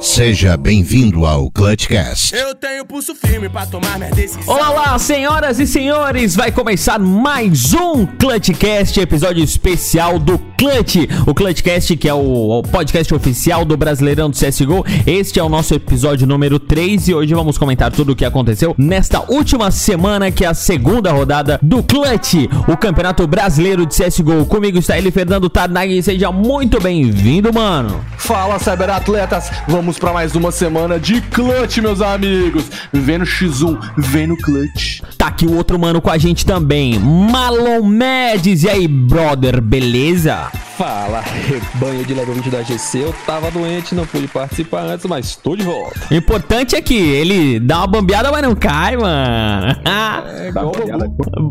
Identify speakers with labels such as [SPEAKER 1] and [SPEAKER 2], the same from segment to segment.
[SPEAKER 1] Seja bem-vindo ao Clutchcast.
[SPEAKER 2] Eu tenho pulso firme pra tomar minha decisão.
[SPEAKER 3] Olá, olá, senhoras e senhores! Vai começar mais um Clutchcast, episódio especial do Clutch. O Clutchcast, que é o o podcast oficial do Brasileirão do CSGO. Este é o nosso episódio número 3 e hoje vamos comentar tudo o que aconteceu nesta última semana, que é a segunda rodada do Clutch, o Campeonato Brasileiro de CSGO. Comigo está ele, Fernando Tarnag. Seja muito bem-vindo, mano.
[SPEAKER 4] Fala, cyberatletas! Vamos pra mais uma semana de clutch, meus amigos! Vem no X1, vem no clutch.
[SPEAKER 3] Tá aqui o outro mano com a gente também, Malon Mendes. E aí, brother, beleza?
[SPEAKER 5] Fala, rebanho de level 20 da GC. Eu tava doente, não pude participar antes, mas tô de volta.
[SPEAKER 3] O importante é que ele dá uma bambeada, mas não cai, mano.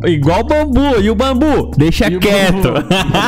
[SPEAKER 5] É igual o
[SPEAKER 3] bambu. E o bambu? Deixa
[SPEAKER 4] E
[SPEAKER 3] quieto.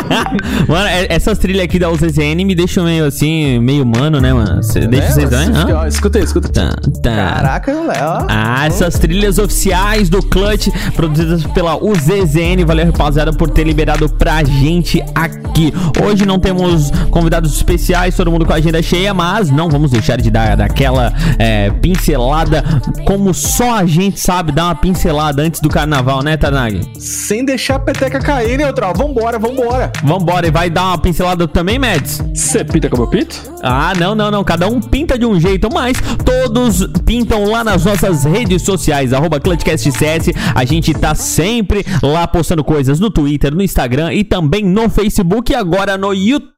[SPEAKER 3] mano, é- essas trilhas aqui da UZZN me deixam meio assim, meio humano, né, mano? Cê, deixa vocês também?
[SPEAKER 4] Escuta aí, escuta.
[SPEAKER 3] Tá, tá.
[SPEAKER 4] Caraca, Léo.
[SPEAKER 3] Ah, essas trilhas oficiais do Clutch, produzidas pela UZZN. Valeu, rapaziada, por ter liberado pra gente aqui. Hoje não temos convidados especiais, todo mundo com a agenda cheia, mas não vamos deixar de dar daquela é, pincelada, como só a gente sabe dar uma pincelada antes do carnaval, né, Tanag?
[SPEAKER 4] Sem deixar a peteca cair, neutral. Vambora, vambora.
[SPEAKER 3] Vambora, e vai dar uma pincelada também, Mads?
[SPEAKER 5] Você pinta com meu pito?
[SPEAKER 3] Ah, não, não, não. Cada um pinta de um jeito, mas todos pintam lá nas nossas redes sociais, arroba ClutchCastCS. A gente tá sempre lá postando coisas no Twitter, no Instagram e também no Facebook e agora no YouTube.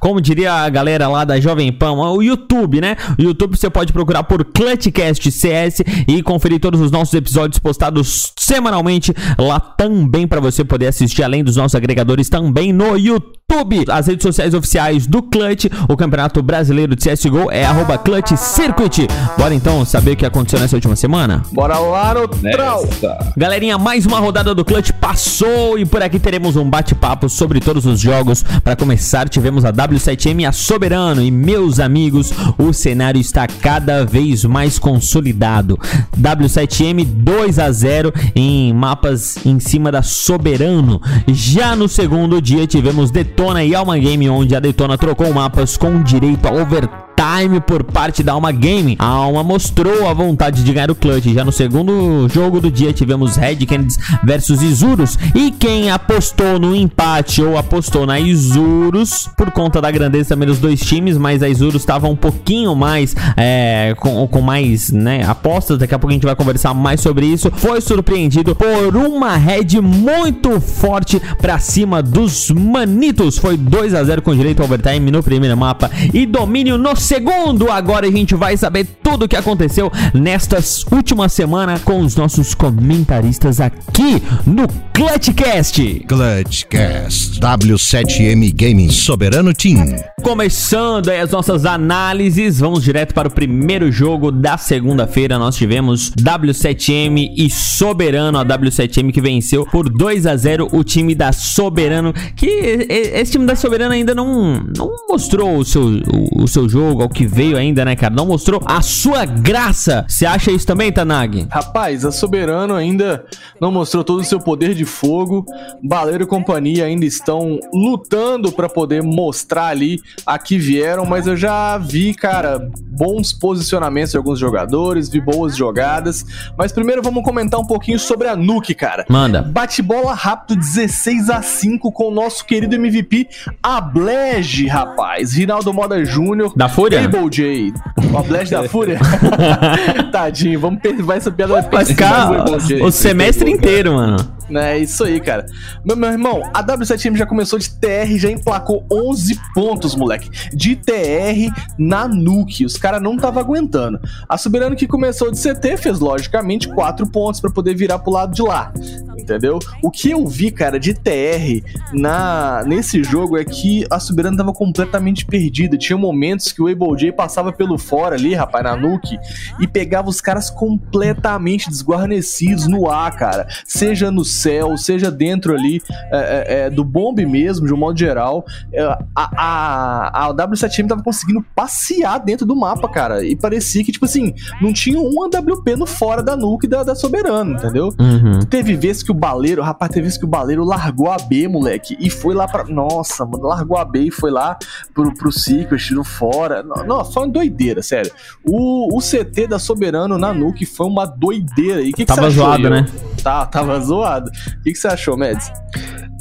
[SPEAKER 3] Como diria a galera lá da Jovem Pan, o YouTube, né? O YouTube você pode procurar por Clutchcast CS e conferir todos os nossos episódios postados semanalmente lá também para você poder assistir além dos nossos agregadores também no YouTube. As redes sociais oficiais do Clutch, o Campeonato Brasileiro de CSGO é arroba Clutch Circuit. Bora então saber o que aconteceu nessa última semana?
[SPEAKER 4] Bora lá.
[SPEAKER 5] Nessa.
[SPEAKER 3] Galerinha, mais uma rodada do Clutch passou e por aqui teremos um bate-papo sobre todos os jogos. Para começar, tivemos a W7M e a Soberano e meus amigos, o cenário está cada vez mais consolidado. W7M 2 a 0 em mapas em cima da Soberano. Já no segundo dia tivemos Detona e Alma Game, onde a Detona trocou mapas com direito a overtime time por parte da Alma Game. A Alma mostrou a vontade de ganhar o clutch. Já no segundo jogo do dia tivemos Red Canids versus Isurus. E quem apostou no empate ou apostou na Isurus, por conta da grandeza também dos dois times, mas a Isurus estava um pouquinho mais é, com, com mais né, apostas. Daqui a pouco a gente vai conversar mais sobre isso. Foi surpreendido por uma Red muito forte pra cima dos Manitos. Foi 2 a 0 com direito ao overtime no primeiro mapa e domínio no segundo. Agora a gente vai saber tudo o que aconteceu nestas últimas semanas com os nossos comentaristas aqui no Clutchcast.
[SPEAKER 1] Clutchcast. W7M Gaming Soberano Team.
[SPEAKER 3] Começando aí as nossas análises, vamos direto para o primeiro jogo da segunda-feira. Nós tivemos W7M e Soberano, a W7M que venceu por 2 a 0 o time da Soberano, que esse time da Soberano ainda não, não mostrou o seu, o, o seu jogo, ao que veio ainda, né, cara? Não mostrou a sua graça. Você acha isso também, Tanag?
[SPEAKER 4] Rapaz, a Soberano ainda não mostrou todo o seu poder de fogo. Baleiro e companhia ainda estão lutando pra poder mostrar ali a que vieram, mas eu já vi, cara, bons posicionamentos de alguns jogadores, vi boas jogadas. Mas primeiro vamos comentar um pouquinho sobre a Nuke, cara.
[SPEAKER 3] Manda.
[SPEAKER 4] Bate-bola rápido 16 a 5 com o nosso querido MVP Ablege, rapaz. Rinaldo Moda Júnior.
[SPEAKER 3] Da Fúria?
[SPEAKER 4] Able J. O Ablege da Fúria. Tadinho, vamos perdoar essa piada.
[SPEAKER 3] Vai ficar o semestre inteiro, mano.
[SPEAKER 4] É isso aí, cara. Meu, meu irmão, a W7M já começou de TR, já emplacou 11 pontos, moleque. De TR na Nuke. Os caras não tava aguentando. A Soberano que começou de CT fez, logicamente, 4 pontos pra poder virar pro lado de lá. entendeu? O que eu vi, cara, de TR na, nesse jogo é que a Soberana tava completamente perdida. Tinha momentos que o Able J passava pelo fora ali, rapaz, na nuke, e pegava os caras completamente desguarnecidos no ar, cara. Seja no céu, seja dentro ali é, é, é, do bombe mesmo, de um modo geral. É, a, a, a W7M tava conseguindo passear dentro do mapa, cara. E parecia que, tipo assim, não tinha um AWP no fora da nuke da, da Soberano, entendeu?
[SPEAKER 3] Uhum.
[SPEAKER 4] Teve vezes que o baleiro, rapaz, teve vezes que o baleiro largou a B, moleque, e foi lá pra. Nossa, mano, largou a B e foi lá pro, pro Secret, tirou fora. Não, não, foi uma doideira, sério. O, o CT da Soberano na Nuke foi uma doideira. E que, que
[SPEAKER 3] Tava zoado, né?
[SPEAKER 4] Tá, tava zoado. O que, que você achou, Mads?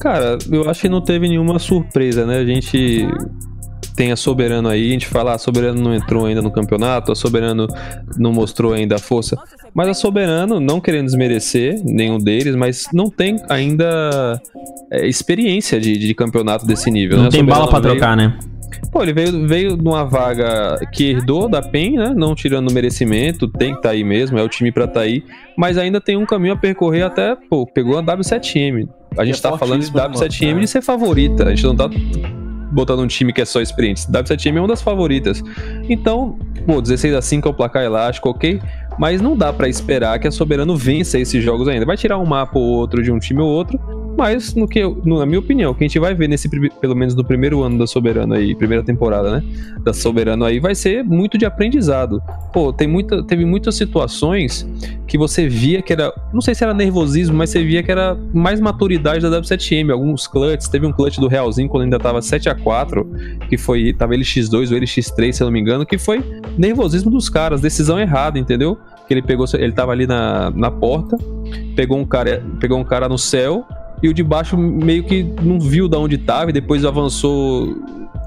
[SPEAKER 5] Cara, eu acho que não teve nenhuma surpresa, né? A gente tem a Soberano aí, a gente fala, a Soberano não entrou ainda no campeonato, a Soberano não mostrou ainda a força. Mas a Soberano, não querendo desmerecer nenhum deles, mas não tem ainda é, experiência de, de campeonato desse nível.
[SPEAKER 3] Não
[SPEAKER 5] né?
[SPEAKER 3] Tem bala
[SPEAKER 5] veio-
[SPEAKER 3] trocar, né?
[SPEAKER 5] Pô, ele veio, veio numa vaga que herdou da PEN, né? Não tirando o merecimento, tem que estar aí mesmo, é o time pra estar aí. Mas ainda tem um caminho a percorrer até, pô, pegou a W7M. A gente
[SPEAKER 4] é
[SPEAKER 5] tá falando de
[SPEAKER 4] fortíssimo,
[SPEAKER 5] W7M
[SPEAKER 4] mano.
[SPEAKER 5] de ser favorita. A gente não tá botando um time que é só experiente. W7M é uma das favoritas. Então, pô, 16 a 5 é o placar elástico, ok? Mas não dá pra esperar que a Soberano vença esses jogos ainda. Vai tirar um mapa ou outro de um time ou outro, mas no que, eu- na minha opinião, o que a gente vai ver nesse pelo menos no primeiro ano da Soberano aí, primeira temporada, né? Da Soberano aí, vai ser muito de aprendizado. Pô, tem muita, teve muitas situações que você via que era, não sei se era nervosismo, mas você via que era mais maturidade da W7M. Alguns clutches, teve um clutch do Realzinho quando ainda tava 7 a 4 que foi, tava LX2 ou LX3, se eu não me engano, que foi nervosismo dos caras, decisão errada, entendeu? Que ele pegou, ele tava ali na, na porta, pegou um cara, pegou um cara no céu e o de baixo meio que não viu da onde tava e depois avançou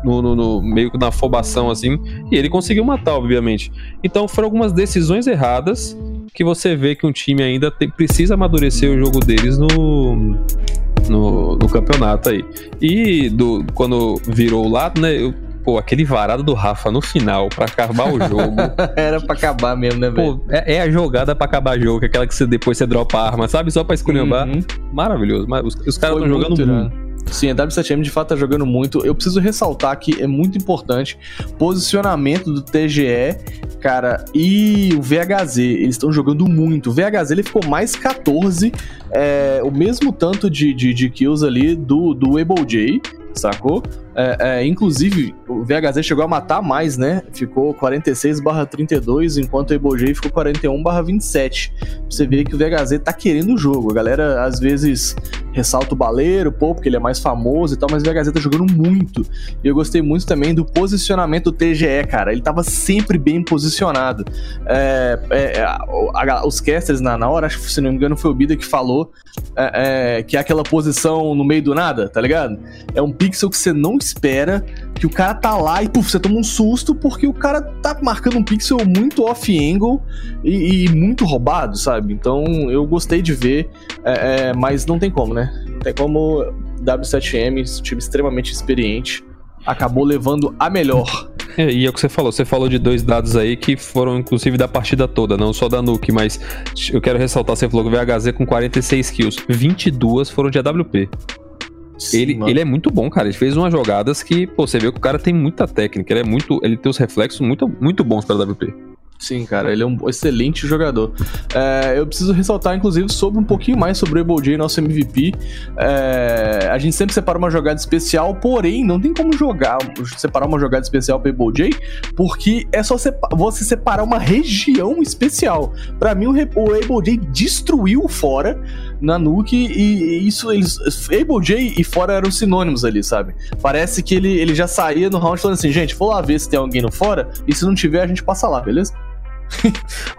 [SPEAKER 5] no, no- no- meio que na afobação assim e ele conseguiu matar, obviamente. Então foram algumas decisões erradas que você vê que um time ainda precisa amadurecer o jogo deles no, no, no campeonato aí. E do, quando virou o lado, né? eu- pô, aquele varado do Rafa no final pra acabar o jogo.
[SPEAKER 4] Era pra acabar mesmo, né, velho?
[SPEAKER 5] Pô, é, é a jogada pra acabar o jogo, é aquela que você depois você dropa a arma, sabe? Só pra esculhambar.
[SPEAKER 4] Uhum.
[SPEAKER 5] Maravilhoso. Mas os, os caras estão jogando
[SPEAKER 4] muito irado. Sim, a W7M de fato tá jogando muito. Eu preciso ressaltar que é muito importante posicionamento do TGE, cara, e o VHZ. Eles estão jogando muito. O VHZ ele ficou mais 14, é, o mesmo tanto de, de, de kills ali do, do Able J, sacou? É, é, inclusive, o VHZ chegou a matar mais, né? Ficou 46 32, enquanto o J ficou 41 27. Você vê que o VHZ tá querendo o jogo. A galera, às vezes, ressalta o baleiro, pô, porque ele é mais famoso e tal, mas o VHZ tá jogando muito. E eu gostei muito também do posicionamento do TGE, cara. Ele tava sempre bem posicionado. É, é, a- a- os casters na, na hora, acho que se não me engano foi o Bida que falou, é, é, que é aquela posição no meio do nada, tá ligado? É um pixel que você não espera, que o cara tá lá e puf, você toma um susto porque o cara tá marcando um pixel muito off-angle e, e muito roubado, sabe? Então eu gostei de ver, é, é, mas não tem como, né? Não tem como W7M, esse time extremamente experiente, acabou levando a melhor.
[SPEAKER 5] É, e é o que você falou, você falou de dois dados aí que foram inclusive da partida toda, não só da Nuke, mas eu quero ressaltar, você falou que o VHZ com 46 kills, 22 foram de AWP. Ele,
[SPEAKER 4] mano.
[SPEAKER 5] ele é muito bom, cara. Ele fez umas jogadas que, pô, você vê que o cara tem muita técnica. Ele é muito. Ele tem os reflexos muito, muito bons para WP.
[SPEAKER 4] Sim, cara, ele é um excelente jogador. É, eu preciso ressaltar, inclusive, sobre um pouquinho mais sobre o Able J, nosso MVP. É, a gente sempre separa uma jogada especial, porém, não tem como jogar, separar uma jogada especial para Able J, porque é só sepa- você separar uma região especial. Pra mim, o, o Able J destruiu o fora na Nuke e isso, eles. Able J e fora eram sinônimos ali, sabe? Parece que ele, ele já saía no round falando assim, gente, vou lá ver se tem alguém no fora, e se não tiver, a gente passa lá, beleza?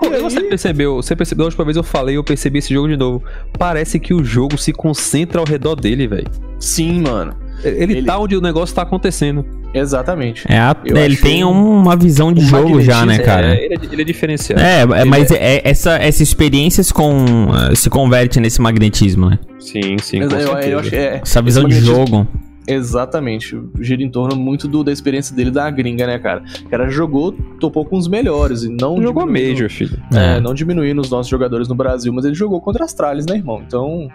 [SPEAKER 4] Aí-
[SPEAKER 5] Você percebeu, você percebeu, a última vez eu falei, eu percebi esse jogo de novo. Parece que o jogo se concentra ao redor dele, velho.
[SPEAKER 4] Sim, mano.
[SPEAKER 5] Ele,
[SPEAKER 4] Ele-
[SPEAKER 5] tá onde o negócio tá acontecendo.
[SPEAKER 4] Exatamente.
[SPEAKER 3] É a-
[SPEAKER 4] Eu
[SPEAKER 3] ele tem
[SPEAKER 4] um-
[SPEAKER 3] uma visão de jogo já, né,
[SPEAKER 4] magnetismo,
[SPEAKER 3] cara?
[SPEAKER 5] É, ele, é, ele é diferenciado.
[SPEAKER 3] É, é,
[SPEAKER 5] Ele
[SPEAKER 3] mas é- essa, essa experiência se, com, eh, se converte nesse magnetismo, né?
[SPEAKER 5] Sim, sim,
[SPEAKER 4] Mas eu, eu acho, é,
[SPEAKER 3] Essa visão de jogo.
[SPEAKER 4] Exatamente. Gira em torno muito do- da experiência dele da gringa, né, cara? O cara jogou, topou com os melhores e não.
[SPEAKER 5] Jogou Major, filho.
[SPEAKER 4] É,
[SPEAKER 3] É.
[SPEAKER 4] não diminuindo os nossos jogadores no Brasil, mas ele jogou contra as tralhas, né, irmão? Então.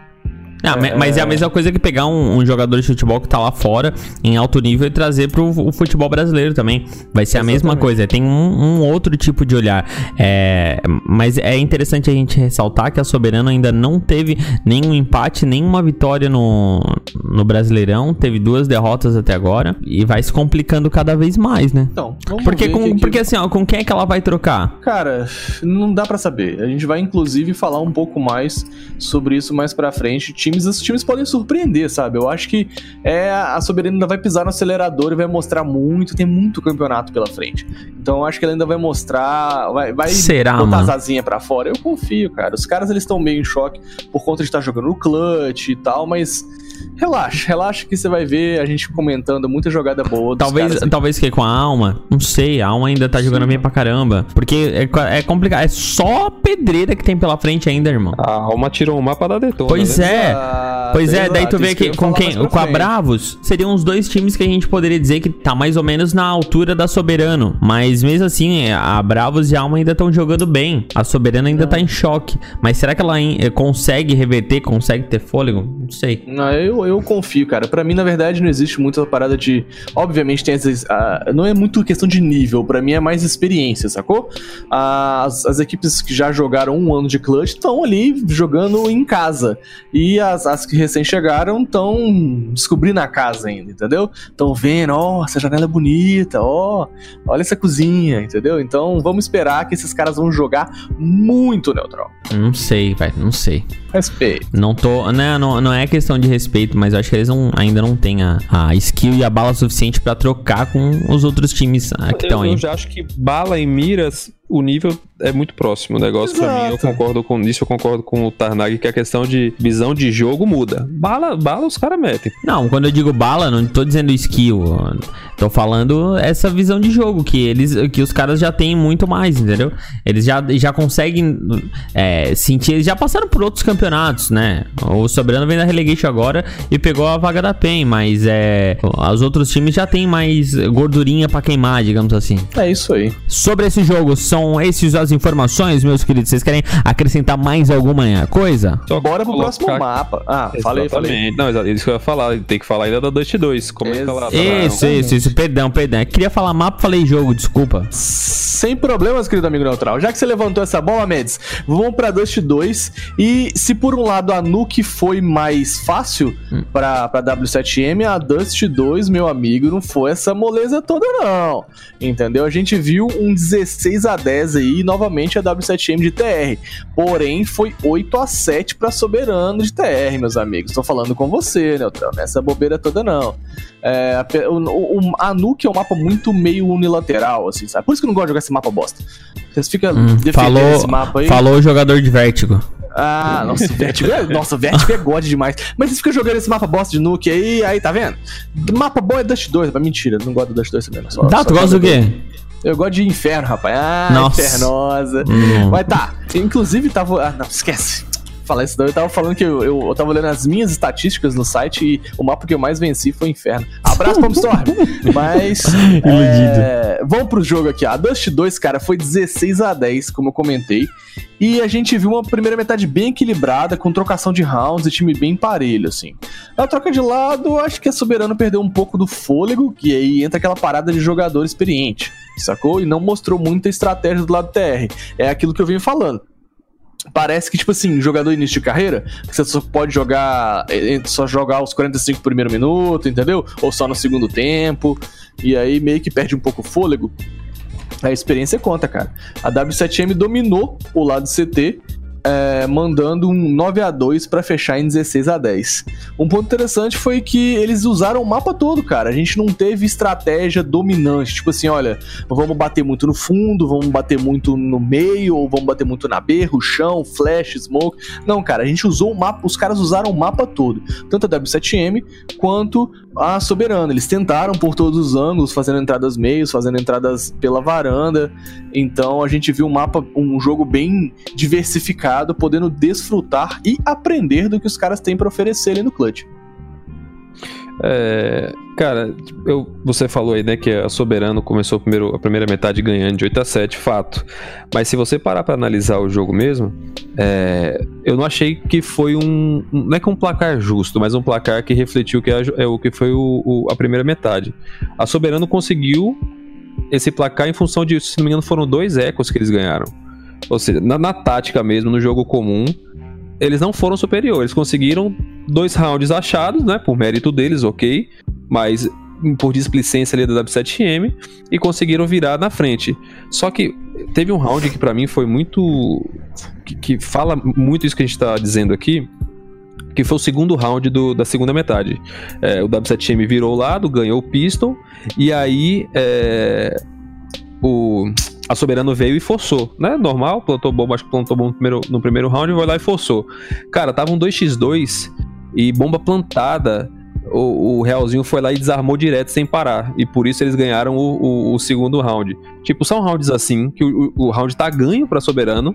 [SPEAKER 3] Ah, me- Mas é a mesma coisa que pegar um, um jogador de futebol que tá lá fora, em alto nível, e trazer pro o futebol brasileiro também. Vai ser a mesma
[SPEAKER 4] Exatamente.
[SPEAKER 3] coisa. Tem um, um outro tipo de olhar. É, mas é interessante a gente ressaltar que a Soberano ainda não teve nenhum empate, nenhuma vitória no, no Brasileirão. Teve duas derrotas até agora. E vai se complicando cada vez mais, né?
[SPEAKER 4] Então, vamos
[SPEAKER 3] Porque,
[SPEAKER 4] ver
[SPEAKER 3] com,
[SPEAKER 4] que- que-
[SPEAKER 3] porque assim, ó, com quem é que ela vai trocar?
[SPEAKER 4] Cara, não dá pra saber. A gente vai inclusive falar um pouco mais sobre isso mais pra frente. Times, os times podem surpreender, sabe? Eu acho que é a Soberana ainda vai pisar no acelerador e vai mostrar muito, tem muito campeonato pela frente. Então eu acho que ela ainda vai mostrar, vai, vai
[SPEAKER 3] Será,
[SPEAKER 4] botar
[SPEAKER 3] mano?
[SPEAKER 4] as asinhas pra fora. Eu confio, cara. Os caras eles estão meio em choque por conta de estar jogando no clutch e tal, mas relaxa, relaxa que você vai ver a gente comentando muita jogada boa. dos
[SPEAKER 3] Talvez, talvez que com a alma, não sei, a alma ainda tá jogando bem pra caramba. Porque é, é complicado, é só pedreira que tem pela frente ainda, irmão.
[SPEAKER 5] A Alma tirou um mapa da Detona.
[SPEAKER 3] Pois
[SPEAKER 5] né?
[SPEAKER 3] é.
[SPEAKER 4] Exato,
[SPEAKER 3] Pois é, daí tu vê que
[SPEAKER 4] ia
[SPEAKER 3] com quem, com a. Bravos, seriam os dois times que a gente poderia dizer que tá mais ou menos na altura da Soberano. Mas mesmo assim, a Bravos e a Alma ainda estão jogando bem. A Soberano ainda tá em choque. Mas será que ela eh, consegue reverter, consegue ter fôlego? Não sei.
[SPEAKER 4] Não, eu, eu confio, cara. Pra mim, na verdade, não existe muito essa parada de. Obviamente, tem essas. ah, não é muito questão de nível, pra mim é mais experiência, sacou? Ah, As, as equipes que já jogaram um ano de clutch estão ali jogando em casa. E as, as que recém chegaram estão descobrindo a casa ainda, entendeu? Estão vendo, ó, essa janela é bonita, ó, olha essa cozinha, entendeu? Então vamos esperar que esses caras vão jogar muito neutral.
[SPEAKER 3] Não sei, velho, não sei.
[SPEAKER 4] Respeito.
[SPEAKER 3] Não tô. Né, não, não é questão de respeito, mas eu acho que eles não- ainda não têm a, a skill e a bala suficiente pra trocar com os outros times ah, que estão aí.
[SPEAKER 5] eu já acho que bala em miras, o nível é muito próximo. O negócio pra mim, eu
[SPEAKER 4] Exato.
[SPEAKER 5] concordo com isso, eu concordo com o Tarnag, que a questão de visão de jogo muda. Bala, bala os caras metem.
[SPEAKER 3] Não, quando eu digo bala, não tô dizendo skill. Tô falando essa visão de jogo, que eles, que os caras já têm muito mais, entendeu? Eles já, já conseguem é, sentir. Eles já passaram por outros campeonatos, né? O Sobrano vem da Relegation agora e pegou a vaga da PEN, mas é. Os outros times já têm mais gordurinha pra queimar, digamos assim.
[SPEAKER 4] É isso aí.
[SPEAKER 3] Sobre esse jogo, são esses as informações, meus queridos. Vocês querem acrescentar mais alguma coisa?
[SPEAKER 5] Só
[SPEAKER 4] Bora pro
[SPEAKER 5] colocar-
[SPEAKER 4] próximo mapa. Ah, falei, falei.
[SPEAKER 5] Exatamente. Não, isso que eu ia falar. Tem que falar ainda da Dust 2. Comenta lá. lá.
[SPEAKER 3] Isso, isso, isso. Perdão, perdão. Eu queria falar mapa, falei jogo, desculpa.
[SPEAKER 4] Sem problemas, querido amigo neutral. Já que você levantou essa bola, Meds, vamos pra Dust 2. E se por um lado a Nuke foi mais fácil pra, pra W7M, a Dust 2, meu amigo, não foi essa moleza toda, não. Entendeu? A gente viu um 16 a 10 aí, novamente a W7M de TR. Porém, foi 8 a 7 pra Soberano de TR, meus amigos. Tô falando com você, neutral. Nessa bobeira toda, não. É, o, o, a Nuke é um mapa muito meio unilateral, assim, sabe? Por isso que eu não gosto de jogar esse mapa bosta. Vocês ficam
[SPEAKER 3] Hum,
[SPEAKER 4] defendendo
[SPEAKER 3] falou,
[SPEAKER 4] esse mapa aí.
[SPEAKER 3] falou o jogador de vértigo.
[SPEAKER 4] Ah, nossa, o Vertigo é, nossa, Vertigo é god demais. Mas vocês ficam jogando esse mapa bosta de Nuke aí, aí, tá vendo? Mapa bom é Dust 2, mas mentira, não gosto do Dust 2 também. Só,
[SPEAKER 3] Dá,
[SPEAKER 4] só
[SPEAKER 3] tu gosta do quê?
[SPEAKER 4] Eu gosto de Inferno, rapaz. Ah,
[SPEAKER 3] Nossa.
[SPEAKER 4] Infernosa.
[SPEAKER 3] Hum.
[SPEAKER 4] Mas tá, inclusive tava... Ah, não, esquece. Falar isso não, eu tava falando que eu, eu, eu tava olhando as minhas estatísticas no site e o mapa que eu mais venci foi Inferno. Abraço, Storm. Mas. é, vamos pro jogo aqui. A Dust 2, cara, foi 16 a 10, como eu comentei. E a gente viu uma primeira metade bem equilibrada, com trocação de rounds e time bem parelho, assim. Na troca de lado, acho que a Soberano perdeu um pouco do fôlego, que aí entra aquela parada de jogador experiente, sacou? E não mostrou muita estratégia do lado TR. É aquilo que eu venho falando. Parece que, tipo assim, jogador início de carreira, você só pode jogar, eh, só jogar os 45 primeiro minuto, entendeu? Ou só no segundo tempo. E aí meio que perde um pouco o fôlego. A experiência conta, cara. A W7M dominou o lado CT, é, mandando um 9 a 2 para fechar em 16 a 10 Um ponto interessante foi que eles usaram o mapa todo, cara. A gente não teve estratégia dominante. Tipo assim, olha, vamos bater muito no fundo, vamos bater muito no meio, ou vamos bater muito na berra, o chão, flash, smoke. Não, cara, a gente usou o mapa, os caras usaram o mapa todo. Tanto a W7M quanto a Soberana. Eles tentaram por todos os ângulos, fazendo entradas meios, fazendo entradas pela varanda. Então a gente viu um mapa, um jogo bem diversificado, podendo desfrutar e aprender do que os caras têm pra oferecer ali no clutch.
[SPEAKER 5] É, cara, eu, você falou aí, né, que a Soberano começou primeiro, a primeira metade ganhando de 8 a 7, fato. Mas se você parar pra analisar o jogo mesmo, é, eu não achei que foi um. Não é que um placar justo, mas um placar que refletiu que é, é o que foi o, o, a primeira metade. A Soberano conseguiu esse placar em função de, se não me engano, foram dois ecos que eles ganharam. Ou seja, na, na tática mesmo, no jogo comum, eles não foram superiores. Conseguiram dois rounds achados, né? Por mérito deles, ok. Mas por displicência ali da W7M e conseguiram virar na frente. Só que teve um round que para mim foi muito. Que, que, fala muito isso que a gente tá dizendo aqui. Que foi o segundo round do, da segunda metade. É, o W7M virou o lado, ganhou o pistol. E aí. É, o a Soberano veio e forçou, né? Normal, plantou bomba, acho que plantou bomba no primeiro, no primeiro round, foi lá e forçou. Cara, tava um 2x2 e bomba plantada. O, o, Realzinho foi lá e desarmou direto sem parar. E por isso eles ganharam o, o, o segundo round. Tipo, são rounds assim, que o, round tá ganho pra Soberano.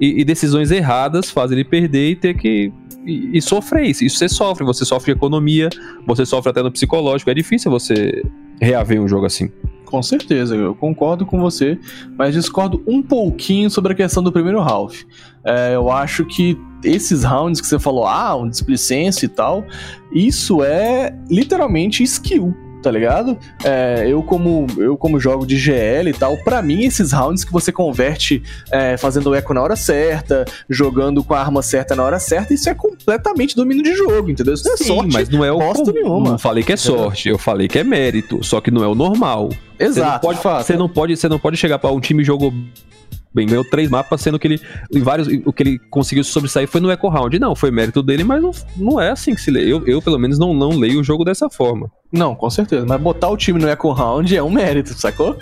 [SPEAKER 5] E, e, decisões erradas fazem ele perder e ter que. E, e sofrer isso. Isso você sofre. Você sofre economia, você sofre até no psicológico. É difícil você reaver um jogo assim.
[SPEAKER 4] Com certeza, eu concordo com você, mas discordo um pouquinho sobre a questão do primeiro half. É, eu acho que esses rounds que você falou, ah, um displicência e tal, isso é literalmente skill tá ligado? É, eu como eu como jogo de GL e tal, para mim esses rounds que você converte é, fazendo o eco na hora certa, jogando com a arma certa na hora certa, isso é completamente domínio de jogo, entendeu? Isso
[SPEAKER 5] não é Sim, sorte, mas não é o
[SPEAKER 4] bosta nenhuma.
[SPEAKER 5] Não falei que é sorte, eu falei que é mérito, só que não é o normal.
[SPEAKER 4] Exato.
[SPEAKER 5] Você não pode, você não pode, você não pode chegar para um time jogou bem, ganhou três mapas, sendo que ele, em vários, o que ele conseguiu se sobressair foi no Echo Round. Não, foi mérito dele, mas não, não é assim que se lê. Eu, eu, pelo menos, não, não leio o jogo dessa forma.
[SPEAKER 4] Não, com certeza. Mas botar o time no Echo Round é um mérito, sacou?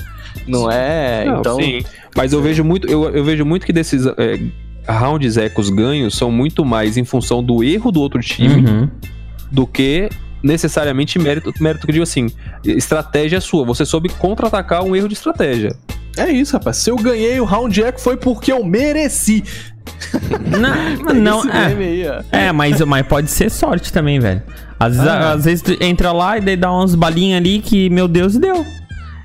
[SPEAKER 4] Não é. Não, então. Sim.
[SPEAKER 5] Mas eu vejo muito, eu, eu vejo muito que desses é, rounds ecos ganhos são muito mais em função do erro do outro time uhum. do que necessariamente mérito, mérito que eu digo assim, estratégia sua. Você soube contra-atacar um erro de estratégia.
[SPEAKER 4] É isso, rapaz. Se eu ganhei o round eco foi porque eu mereci.
[SPEAKER 3] Não, não é, aí, é mas, mas pode ser sorte também, velho. Às, ah, às vezes tu entra lá e daí dá umas balinhas ali que, meu Deus, deu.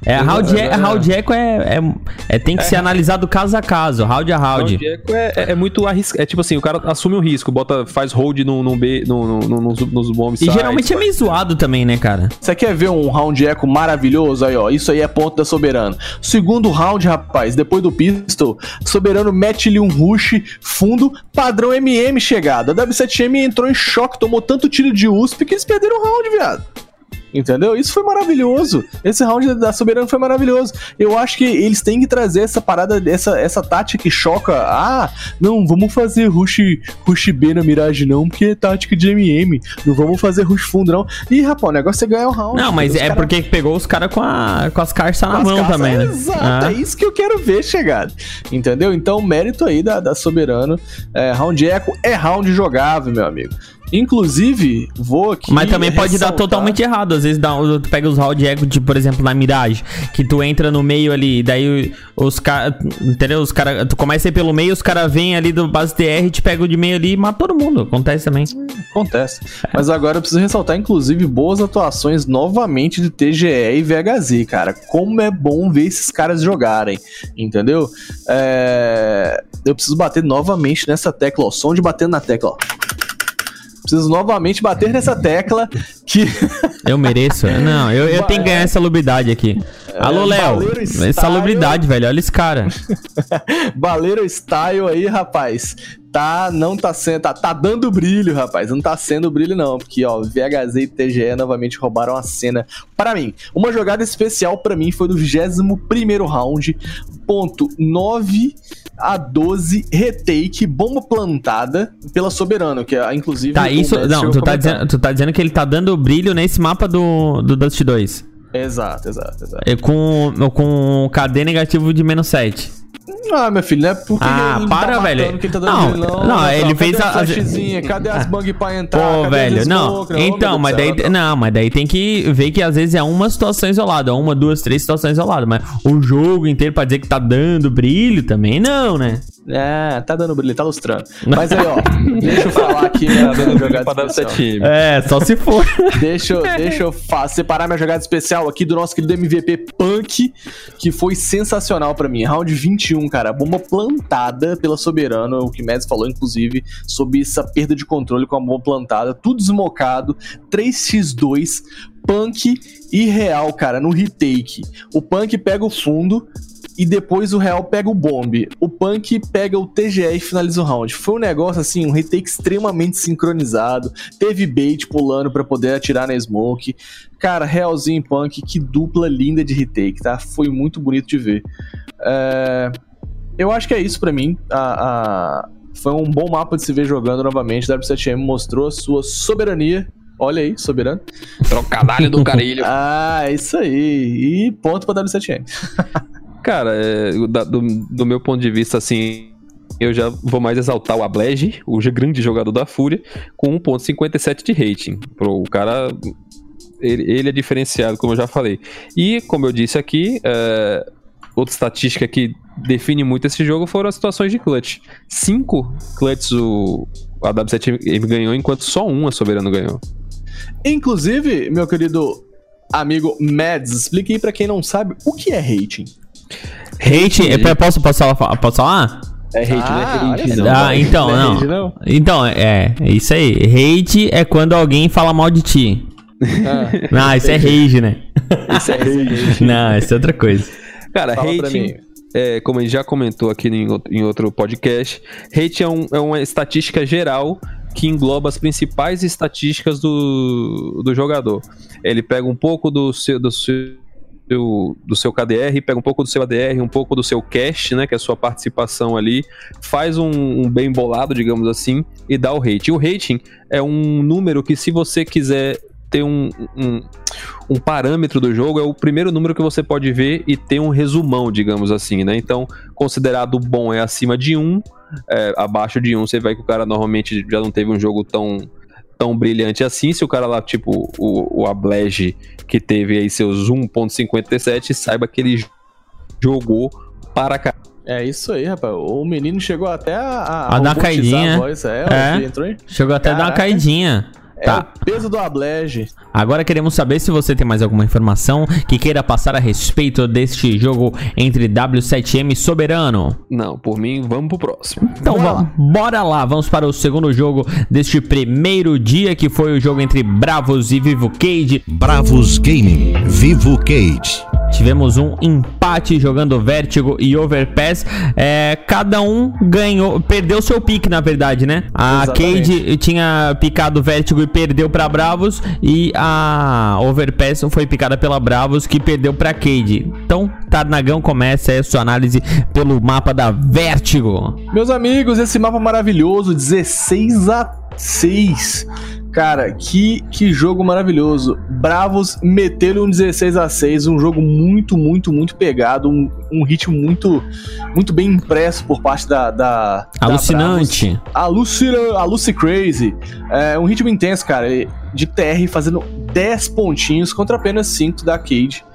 [SPEAKER 3] É, round, é, round eco é, é, é, tem que é, ser analisado caso a caso, round a round. Round
[SPEAKER 5] eco é, é, é muito arriscado. É tipo assim, o cara assume um risco, bota, faz hold no, no B, no, no, nos, nos bombs.
[SPEAKER 3] E geralmente é meio zoado também, né, cara?
[SPEAKER 4] Você quer ver um round eco maravilhoso aí, ó? Isso aí é ponto da Soberano. Segundo round, rapaz, depois do pistol, Soberano mete-lhe um rush fundo, padrão MM chegada. A W7M entrou em choque, tomou tanto tiro de USP que eles perderam o round, viado. Entendeu? Isso foi maravilhoso. Esse round da Soberano foi maravilhoso. Eu acho que eles têm que trazer essa parada, essa, essa tática que choca. Ah, não, vamos fazer rush, rush B na Mirage não, porque é tática de MM. Não vamos fazer rush fundo não. Ih, rapaz, o negócio é ganhar o round.
[SPEAKER 3] Não, mas é cara... porque pegou os caras com, a, com as cartas na mão também, né?
[SPEAKER 4] Exato, ah. é isso que eu quero ver chegar. Entendeu? Então, mérito aí da, da Soberano. É, round Eco é round jogável, meu amigo. Inclusive, vou aqui.
[SPEAKER 3] Mas também pode dar totalmente errado. Às vezes dá, tu pega os round echo, tipo, por exemplo, na Mirage, que tu entra no meio ali, daí os caras. Entendeu? Os caras. Tu começa a ir pelo meio, os caras vêm ali do base TR, te pegam de meio ali e mata todo mundo. Acontece também.
[SPEAKER 4] Acontece. Mas agora eu preciso ressaltar, inclusive, boas atuações novamente de TGE e VHZ, cara. Como é bom ver esses caras jogarem. Entendeu? É... Eu preciso bater novamente nessa tecla, ó. Som de batendo na tecla, ó preciso novamente bater nessa tecla que.
[SPEAKER 3] eu mereço. Não, eu, eu tenho que ganhar essa salubridade aqui. É, Alô, Léo. Salubridade, velho. Olha esse cara.
[SPEAKER 4] Baleiro Style aí, rapaz. Tá, não tá sendo, tá, tá dando brilho, rapaz. Não tá sendo brilho, não. Porque, ó, VHZ e TGE novamente roubaram a cena para mim. Uma jogada especial para mim foi do 21 round, ponto 9 a 12 retake, bomba plantada pela Soberano, que é inclusive.
[SPEAKER 3] Tá, isso. Não, tu tá, dizendo, tu tá dizendo que ele tá dando brilho nesse mapa do, do Dust 2.
[SPEAKER 4] Exato, exato, exato.
[SPEAKER 3] É com, com KD negativo de menos 7.
[SPEAKER 4] Ah, meu filho, não é porque
[SPEAKER 3] ah, ele para, tá velho. Matando, tá não, ele, não, não, ele fez a
[SPEAKER 4] flashzinha, cadê as bang pra entrar?
[SPEAKER 3] Pô, velho, não. então, mas daí, céu, não, mas daí tem que ver que às vezes é uma situação isolada, uma, duas, três situações isoladas, mas o jogo inteiro pra dizer que tá dando brilho também não, né?
[SPEAKER 4] É, tá dando brilho, tá lustrando. Mas aí, ó, deixa eu falar aqui
[SPEAKER 5] Tá
[SPEAKER 4] minha, jogada especial.
[SPEAKER 3] É, só se for.
[SPEAKER 4] Deixa, eu- deixa eu fa- separar minha jogada especial aqui do nosso querido MVP Punk, que foi sensacional pra mim. Round 21, cara. Bomba plantada pela Soberano, o que Mads falou, inclusive, sobre essa perda de controle com a bomba plantada. Tudo desmocado. 3x2. Punk e Real, cara, no retake. O Punk pega o fundo. E depois o Real pega o bombe. O Punk pega o TGE e finaliza o round. Foi um negócio assim, um retake extremamente sincronizado. Teve bait pulando pra poder atirar na smoke. Cara, Realzinho e Punk, que dupla linda de retake, tá? Foi muito bonito de ver. É, Eu acho que é isso pra mim. A- a- Foi um bom mapa de se ver jogando novamente. W7M mostrou sua soberania. Olha aí, soberano.
[SPEAKER 5] Trocadalho do carilho.
[SPEAKER 4] Ah, é isso aí. E ponto pra W7M.
[SPEAKER 5] Cara, é, do, do meu ponto de vista, assim, eu já vou mais exaltar o Ablege, o grande jogador da Fúria, com 1.57 de rating. Pro, o cara, ele, ele é diferenciado, como eu já falei. E, como eu disse aqui, é, outra estatística que define muito esse jogo foram as situações de clutch. Cinco clutches o, a W7M ganhou, enquanto só um a Soberano ganhou.
[SPEAKER 4] Inclusive, meu querido amigo Mads, explique aí pra quem não sabe o que é rating.
[SPEAKER 3] Hate, é, posso, posso, falar, posso falar?
[SPEAKER 5] É hate,
[SPEAKER 4] Ah,
[SPEAKER 5] né?
[SPEAKER 4] olha
[SPEAKER 3] Ah, então,
[SPEAKER 4] Não é
[SPEAKER 3] não.
[SPEAKER 4] rage, não?
[SPEAKER 3] Então, é, é isso aí. Hate é quando alguém fala mal de ti.
[SPEAKER 4] Ah,
[SPEAKER 3] Não, isso é rage, né?
[SPEAKER 4] isso é rage.
[SPEAKER 3] Não, isso é outra coisa.
[SPEAKER 5] Cara,
[SPEAKER 4] Fala pra
[SPEAKER 5] rating,
[SPEAKER 4] mim.
[SPEAKER 5] é, como a gente já comentou aqui em outro, em outro podcast, rate é, um- é uma estatística geral que engloba as principais estatísticas do, do jogador. Ele pega um pouco do seu, do seu do seu KDR, pega um pouco do seu ADR, um pouco do seu cash, né, que é a sua participação ali, faz um, um bem bolado, digamos assim, e dá o rate. E o rating é um número que se você quiser ter um, um, um parâmetro do jogo, é o primeiro número que você pode ver e ter um resumão, digamos assim, né? Então, considerado bom é acima de 1, é, abaixo de 1 você vai que o cara normalmente já não teve um jogo tão, tão brilhante assim. Se o cara lá, tipo, o, o Ablege, que teve aí seus 1.57, saiba que ele jogou para cá.
[SPEAKER 4] É isso aí, rapaz. O menino chegou até a,
[SPEAKER 3] A dar
[SPEAKER 4] robotizar
[SPEAKER 3] caidinha.
[SPEAKER 4] a voz. É,
[SPEAKER 3] É.
[SPEAKER 4] entrou.
[SPEAKER 3] Chegou até a dar uma
[SPEAKER 4] Caraca. É
[SPEAKER 3] Tá.
[SPEAKER 4] o peso do Ablege.
[SPEAKER 3] Agora queremos saber se você tem mais alguma informação que queira passar a respeito deste jogo entre W7M e Soberano.
[SPEAKER 5] Não, por mim, vamos pro próximo.
[SPEAKER 3] Então
[SPEAKER 4] Bora
[SPEAKER 3] va- bora lá, vamos para o segundo jogo deste primeiro dia, que foi o jogo entre Bravos e Vivo Cage.
[SPEAKER 1] Bravos Gaming, Vivo Cage.
[SPEAKER 3] Tivemos um empate jogando Vertigo e Overpass. É, cada um ganhou, perdeu seu pique, na verdade, né? A
[SPEAKER 4] Exatamente.
[SPEAKER 3] Cade tinha picado Vertigo e perdeu pra Bravos. E a Overpass foi picada pela Bravos, que perdeu pra Cade. Então, Tarnagão começa a sua análise pelo mapa da Vertigo.
[SPEAKER 4] Meus amigos, esse mapa maravilhoso, 16 a 6. Cara, que, que jogo maravilhoso. Bravos meteram um 16 a 6, um jogo muito, muito, muito pegado, um, um ritmo muito, muito bem impresso por parte da, da da
[SPEAKER 3] Alucinante.
[SPEAKER 4] a Lucy, a Lucy Crazy. É um ritmo intenso, cara. De TR fazendo 10 pontinhos contra apenas 5 da Cade.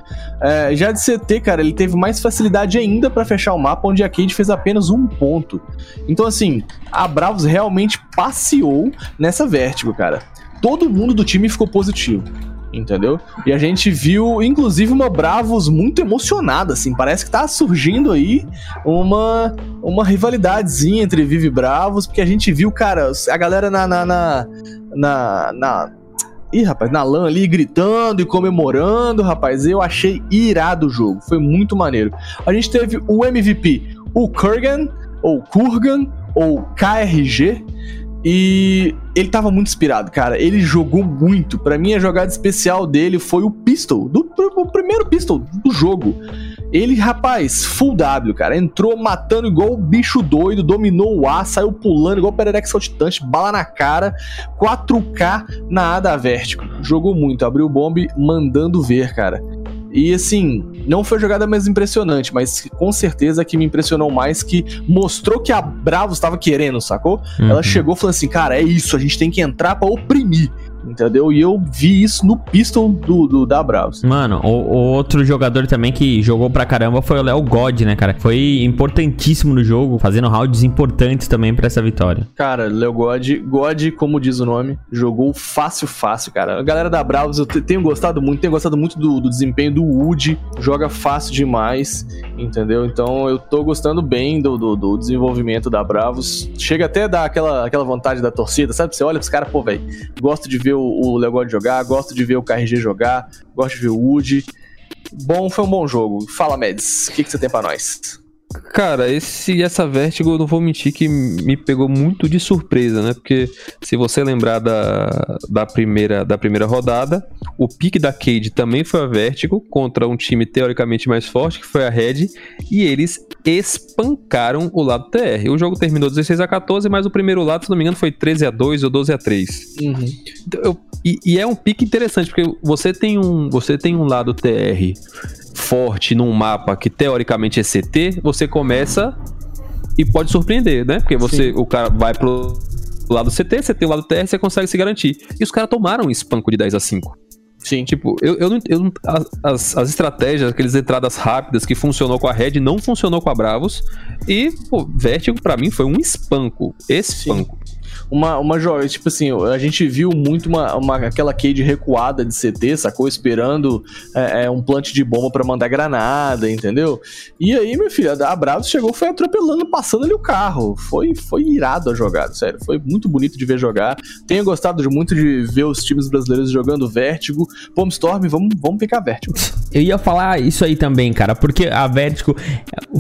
[SPEAKER 4] É, já de CT, cara, ele teve mais facilidade ainda pra fechar o mapa, onde a Cade fez apenas um ponto. Então, assim, a Bravos realmente passeou nessa Vertigo, cara. Todo mundo do time ficou positivo. Entendeu? E a gente viu, inclusive, uma Bravos muito emocionada, assim. Parece que tá surgindo aí uma, uma rivalidadezinha entre Vive e Bravos, porque a gente viu, cara, a galera na. na, na, na, na Ih, rapaz, na LAN ali gritando e comemorando, rapaz. Eu achei irado o jogo. Foi muito maneiro. A gente teve o MVP, o Kurgan, ou Kurgan, ou KRG. E ele tava muito inspirado, cara. Ele jogou muito. Pra mim, a jogada especial dele foi o pistol, do, o primeiro pistol do jogo. Ele, rapaz, full W, cara. Entrou matando igual o bicho doido, dominou o A, saiu pulando igual o Pererex saltitante, bala na cara, 4K na A da Vertigo. Jogou muito, abriu o bombe mandando ver, cara. E assim, não foi a jogada mais impressionante, mas com certeza que me impressionou mais, que mostrou que a Bravos estava querendo, sacou?
[SPEAKER 3] Uhum.
[SPEAKER 4] Ela chegou falando assim, cara, é isso, a gente tem que entrar pra oprimir. Entendeu? E eu vi isso no pistol do, do da Bravos.
[SPEAKER 3] Mano, o, o outro jogador também que jogou pra caramba foi o Léo God, né, cara? Foi importantíssimo no jogo, fazendo rounds importantes também pra essa vitória.
[SPEAKER 4] Cara, Léo God, God, como diz o nome, jogou fácil, fácil, cara. A galera da Bravos, eu te- tenho gostado muito, tenho gostado muito do, do desempenho do Wood, joga fácil demais, entendeu? Então eu tô gostando bem do, do, do desenvolvimento da Bravos. Chega até a dar aquela, aquela vontade da torcida, sabe? Você olha pros caras, pô, velho, gosto de ver o, o Léo God jogar, gosto de ver o KRG jogar, gosto de ver o Wood. Bom, foi um bom jogo. Fala, Meds, o que, que você tem pra nós?
[SPEAKER 5] Cara, esse, essa Vertigo, eu não vou mentir que me pegou muito de surpresa, né? Porque se você lembrar da, da, primeira, da primeira rodada, o pique da Cade também foi a Vertigo contra um time teoricamente mais forte, que foi a Red, e eles espancaram o lado TR. O jogo terminou 16 a 14, mas o primeiro lado, se não me engano, foi 13 a 2 ou 12 a 3.
[SPEAKER 4] Uhum.
[SPEAKER 5] Então, eu- e, e é um pique interessante, porque você tem um, você tem um lado TR forte num mapa que teoricamente é CT, você começa e pode surpreender, né? Porque você, o cara vai pro lado CT, você tem o lado TR, você consegue se garantir. E os caras tomaram um espanco de 10 a 5.
[SPEAKER 4] Sim.
[SPEAKER 5] Tipo, eu, eu não. Eu não as, as estratégias, aquelas entradas rápidas que funcionou com a Red, não funcionou com a Bravos. E, pô, Vertigo pra mim foi um espanco. Espanco.
[SPEAKER 4] Uma, uma jogada, tipo assim, a gente viu muito uma, uma, aquela cade recuada de CT, sacou? Esperando é, é, um plant de bomba pra mandar granada, entendeu? E aí, meu filho, a Bravos chegou, foi atropelando, passando ali o carro. Foi, foi irado a jogada, sério. Foi muito bonito de ver jogar. Tenho gostado de, muito de ver os times brasileiros jogando Vértigo. Storm, vamos, vamos ficar Vértigo.
[SPEAKER 3] Eu ia falar isso aí também, cara, porque a Vertigo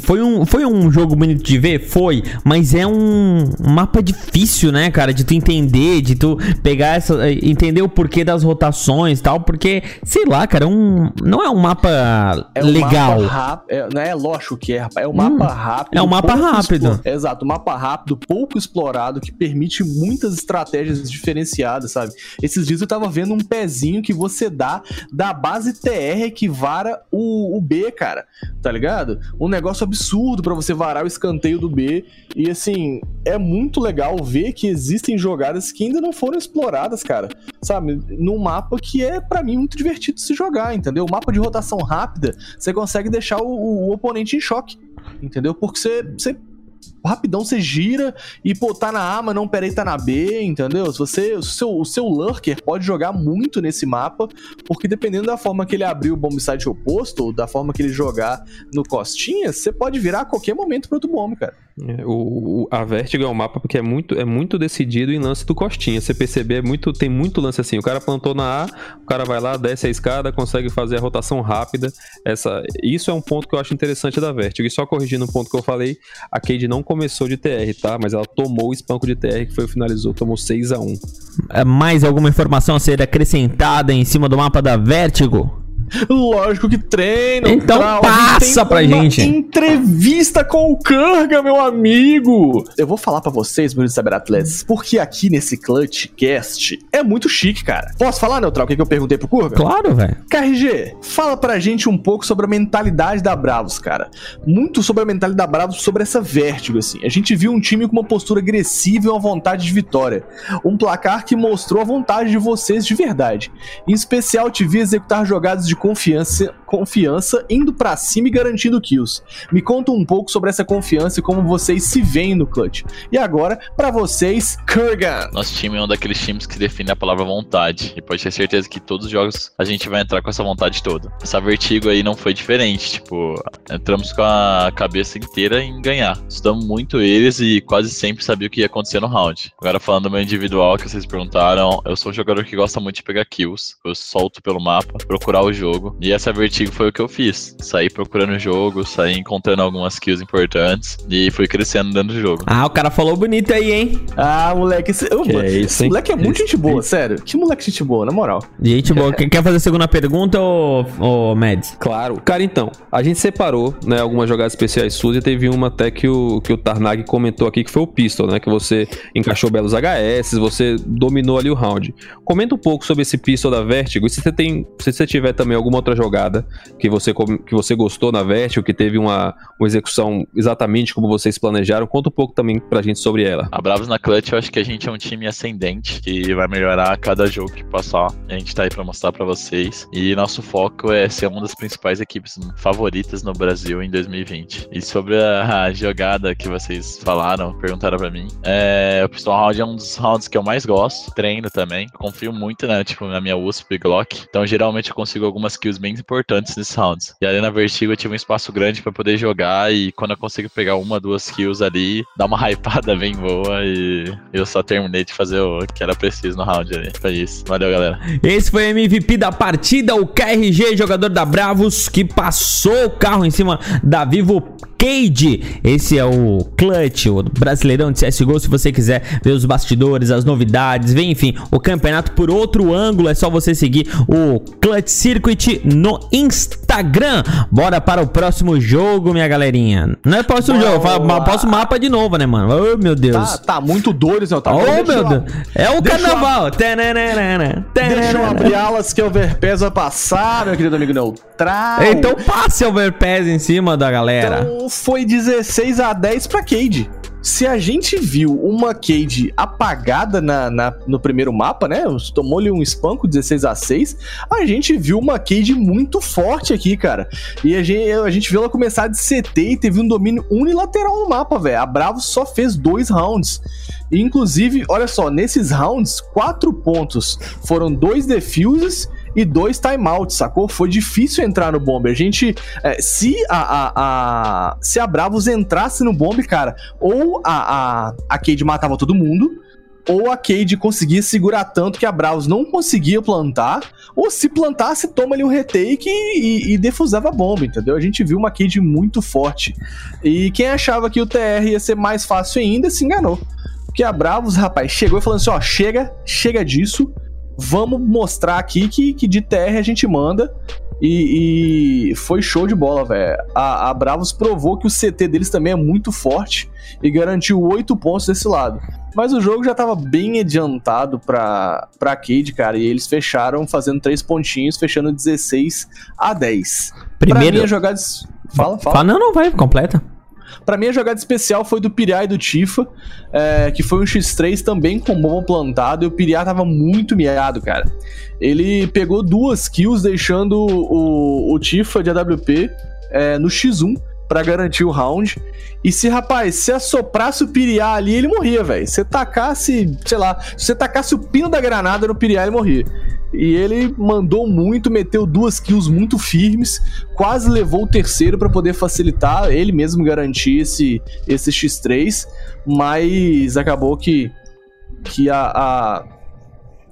[SPEAKER 3] foi um, foi um jogo bonito de ver? Foi, mas é um mapa difícil, né, cara, de tu entender, de tu pegar essa. entender o porquê das rotações e tal, porque, sei lá, cara, é um, não é um mapa
[SPEAKER 4] É um
[SPEAKER 3] legal.
[SPEAKER 4] mapa rápido. É, não é lógico que é, rapaz. É um mapa rápido.
[SPEAKER 3] é um mapa rápido.
[SPEAKER 4] Exato, um mapa rápido, pouco explorado, que permite muitas estratégias diferenciadas, sabe? Esses dias eu tava vendo um pezinho que você dá da base TR que vara o, o B, cara. Tá ligado? Um negócio absurdo pra você varar o escanteio do B. E assim, é muito legal ver que existem jogadas que ainda não foram exploradas, cara. Sabe? Num mapa que é, pra mim, muito divertido se jogar, entendeu? O mapa de rotação rápida, você consegue deixar o, o oponente em choque, entendeu? Porque você, você rapidão você gira e, pô, tá na A, mas não, peraí, tá na B, entendeu? Se você, o, seu, o seu lurker pode jogar muito nesse mapa, porque dependendo da forma que ele abrir o bomb site oposto, ou da forma que ele jogar no costinha, você pode virar a qualquer momento pro outro bomb, cara.
[SPEAKER 5] É, o, o- a Vertigo é um mapa porque é muito, é muito decidido em lance do Costinha. Você perceber, é muito, tem muito lance assim. O cara plantou na A, o cara vai lá, desce a escada, consegue fazer a rotação rápida. Essa, isso é um ponto que eu acho interessante da Vertigo. E só corrigindo um ponto que eu falei, a Cade não começou de TR, tá? Mas ela tomou o espanco de TR, que foi finalizou, tomou 6 a 1
[SPEAKER 3] É, Mais alguma informação a ser acrescentada em cima do mapa da Vertigo?
[SPEAKER 4] Lógico que treino.
[SPEAKER 3] Então
[SPEAKER 4] Trau,
[SPEAKER 3] passa pra gente.
[SPEAKER 4] Entrevista com o Kanga, meu amigo. Eu vou falar pra vocês, meus cyberatletas, porque aqui nesse Clutch Cast é muito chique, cara. Posso falar, Neutral, o que, que eu perguntei pro Kurga?
[SPEAKER 3] Claro, velho.
[SPEAKER 4] KRG, fala pra gente um pouco sobre a mentalidade da Bravos, cara. Muito sobre a mentalidade da Bravos, sobre essa vértigo, assim. A gente viu um time com uma postura agressiva e uma vontade de vitória. Um placar que mostrou a vontade de vocês de verdade. Em especial, te vi executar jogadas de confiança, confiança indo pra cima e garantindo kills. Me conta um pouco sobre essa confiança e como vocês se veem no clutch. E agora, pra vocês, Kurgan.
[SPEAKER 6] Nosso time é um daqueles times que define a palavra vontade. E pode ter certeza que todos os jogos a gente vai entrar com essa vontade toda. Essa vertigo aí não foi diferente. Tipo, entramos com a cabeça inteira em ganhar. Estudamos muito eles e quase sempre sabia o que ia acontecer no round. Agora falando do meu individual que vocês perguntaram, eu sou um jogador que gosta muito de pegar kills. Eu solto pelo mapa, procurar o jogo. E essa vertigo foi o que eu fiz. Saí procurando o jogo, saí encontrando algumas kills importantes e fui crescendo dentro do jogo.
[SPEAKER 3] Ah, o cara falou bonito aí, hein?
[SPEAKER 4] Ah, moleque, esse,
[SPEAKER 5] Que
[SPEAKER 4] mano,
[SPEAKER 5] é isso,
[SPEAKER 4] moleque é muito gente boa, sério. Que moleque gente boa, na moral.
[SPEAKER 3] Gente boa. Quer quer fazer a segunda pergunta, ô, ô Mads?
[SPEAKER 5] Claro. Cara, então, a gente separou, né, algumas jogadas especiais suas e teve uma até que o, que o Tarnag comentou aqui, que foi o Pistol, né, que você encaixou belos HS, você dominou ali o round. Comenta um pouco sobre esse Pistol da Vertigo e se você tem, se você tiver também alguma outra jogada que você, que você gostou na Vertigo, que teve uma, uma execução exatamente como vocês planejaram. Conta um pouco também pra gente sobre ela.
[SPEAKER 6] A Bravos na Clutch, eu acho que a gente é um time ascendente que vai melhorar a cada jogo que passar. A gente tá aí pra mostrar pra vocês. E nosso foco é ser uma das principais equipes favoritas no Brasil em 2020. E sobre a, a jogada que vocês falaram, perguntaram pra mim, é, o Pistol Round é um dos rounds que eu mais gosto. Treino também. Confio muito, né? Tipo, na minha USP Glock. Então, geralmente, eu consigo algumas kills bem importantes nesses rounds. E ali na Vertigo eu tive um espaço grande pra poder jogar. E quando eu consigo pegar uma, duas kills ali, dá uma hypada bem boa. E eu só terminei de fazer o que era preciso no round ali. Foi isso. Valeu, galera.
[SPEAKER 3] Esse foi o MVP da partida, o KRG, jogador da Bravos, que passou o carro em cima da Vivo Cade. Esse é o Clutch, o Brasileirão de CSGO. Se você quiser ver os bastidores, as novidades, vem, enfim, o campeonato por outro ângulo, é só você seguir o Clutch Circuit no Instagram. Bora para o próximo jogo, minha galerinha. Não é próximo
[SPEAKER 4] Bora
[SPEAKER 3] jogo, fala, próximo mapa de novo, né, mano? Oh, meu Deus.
[SPEAKER 4] Tá, tá muito doido, Zé. Tá
[SPEAKER 3] oh, meu
[SPEAKER 4] eu-
[SPEAKER 3] Deus. É o
[SPEAKER 4] deixa
[SPEAKER 3] carnaval.
[SPEAKER 4] Deixa eu abrir alas que o Overpass vai passar, meu querido amigo neutral.
[SPEAKER 3] Então passe overpass em cima da galera.
[SPEAKER 4] Então foi 16 a 10 pra Cade. Se a gente viu uma Cade apagada na, na- no primeiro mapa, né? Tomou-lhe um espanco 16 a 6 A gente viu uma Cade muito forte aqui, cara. E a gente, a gente viu ela começar de CT e teve um domínio unilateral no mapa, velho. A Bravo só fez dois rounds. E, inclusive, olha só, nesses rounds, quatro pontos foram dois defuses e dois timeouts, sacou? Foi difícil entrar no bombe. A gente. é, se a, a, a- Se a Bravos entrasse no bombe, cara, ou a, a, a Cade matava todo mundo. Ou a Cade conseguia segurar tanto que a Bravos não conseguia plantar, ou se plantasse, toma ali um retake e, e, e defusava a bomba, entendeu? A gente viu uma Cade muito forte. E quem achava que o TR ia ser mais fácil ainda se enganou. Porque a Bravos, rapaz, chegou e falou assim: ó, chega, chega disso, vamos mostrar aqui que, que de TR a gente manda. E, e foi show de bola, velho. A, a Bravos provou que o CT deles também é muito forte e garantiu oito pontos desse lado. Mas o jogo já tava bem adiantado pra, pra Cade, cara, e eles fecharam fazendo três pontinhos, fechando 16 a 10. Pra
[SPEAKER 3] Primeiro.
[SPEAKER 4] mim, a jogada. Fala, fala.
[SPEAKER 3] Fala, não, não, vai, completa.
[SPEAKER 4] Pra mim, a jogada especial foi do Piriá e do Tifa, é, que foi um X3 também com bomba plantada, e o Piriá tava muito miado, cara. Ele pegou duas kills, deixando o, o Tifa de AWP é, no X1 pra garantir o round. E se, rapaz, se assoprasse o Piriá ali, ele morria, velho. Se tacasse, sei lá, se você tacasse o pino da granada no Piriá, ele morria. E ele mandou muito, meteu duas kills muito firmes, quase levou o terceiro pra poder facilitar, ele mesmo garantir esse, esse X3, mas acabou que, que a, a,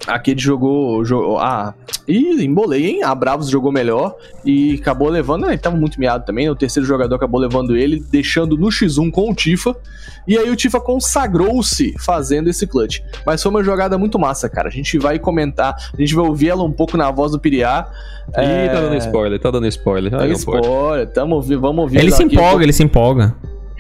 [SPEAKER 4] a Cade jogou. jogou ah, ih, embolei, hein? A Bravos jogou melhor e acabou levando. Ele tava muito miado também. né? O terceiro jogador acabou levando ele, deixando no X1 com o Tifa. E aí o Tifa consagrou-se fazendo esse clutch. Mas foi uma jogada muito massa, cara. A gente vai comentar, a gente vai ouvir ela um pouco na voz do Piriá.
[SPEAKER 5] Ih, tá dando spoiler, tá dando spoiler.
[SPEAKER 4] Tá spoiler, tamo, vamos ouvir.
[SPEAKER 3] Ele se
[SPEAKER 4] aqui um
[SPEAKER 3] empolga, ele se empolga.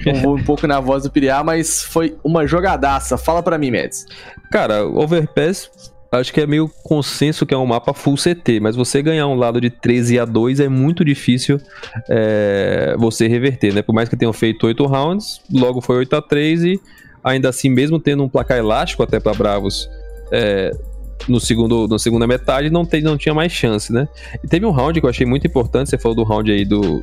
[SPEAKER 4] um, um pouco na voz do Piriá, mas foi uma jogadaça. Fala pra mim, Mads.
[SPEAKER 5] Cara, Overpass, acho que é meio consenso que é um mapa full CT, mas você ganhar um lado de 13 a 2 é muito difícil é, você reverter, né? Por mais que tenham feito 8 rounds, logo foi 8 a 3 e ainda assim, mesmo tendo um placar elástico até pra Bravos é, no segundo, na segunda metade, não, tem, não tinha mais chance, né? E teve um round que eu achei muito importante, você falou do round aí do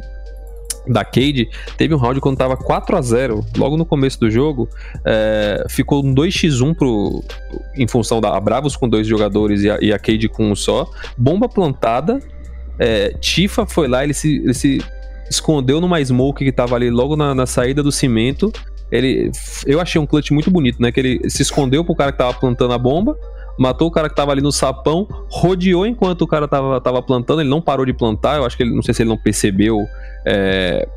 [SPEAKER 5] da Cade, teve um round quando tava 4 a 0 logo no começo do jogo, é, ficou um 2x1 pro, em função da Bravos com dois jogadores e a, e a Cade com um só. Bomba plantada. É, Tifa foi lá, ele se, ele se escondeu numa smoke que tava ali logo na, na saída do cimento. Ele, eu achei um clutch muito bonito, né? Que ele se escondeu pro cara que tava plantando a bomba, matou o cara que tava ali no sapão, rodeou enquanto o cara tava, tava plantando, ele não parou de plantar, eu acho que ele, não sei se ele não percebeu é,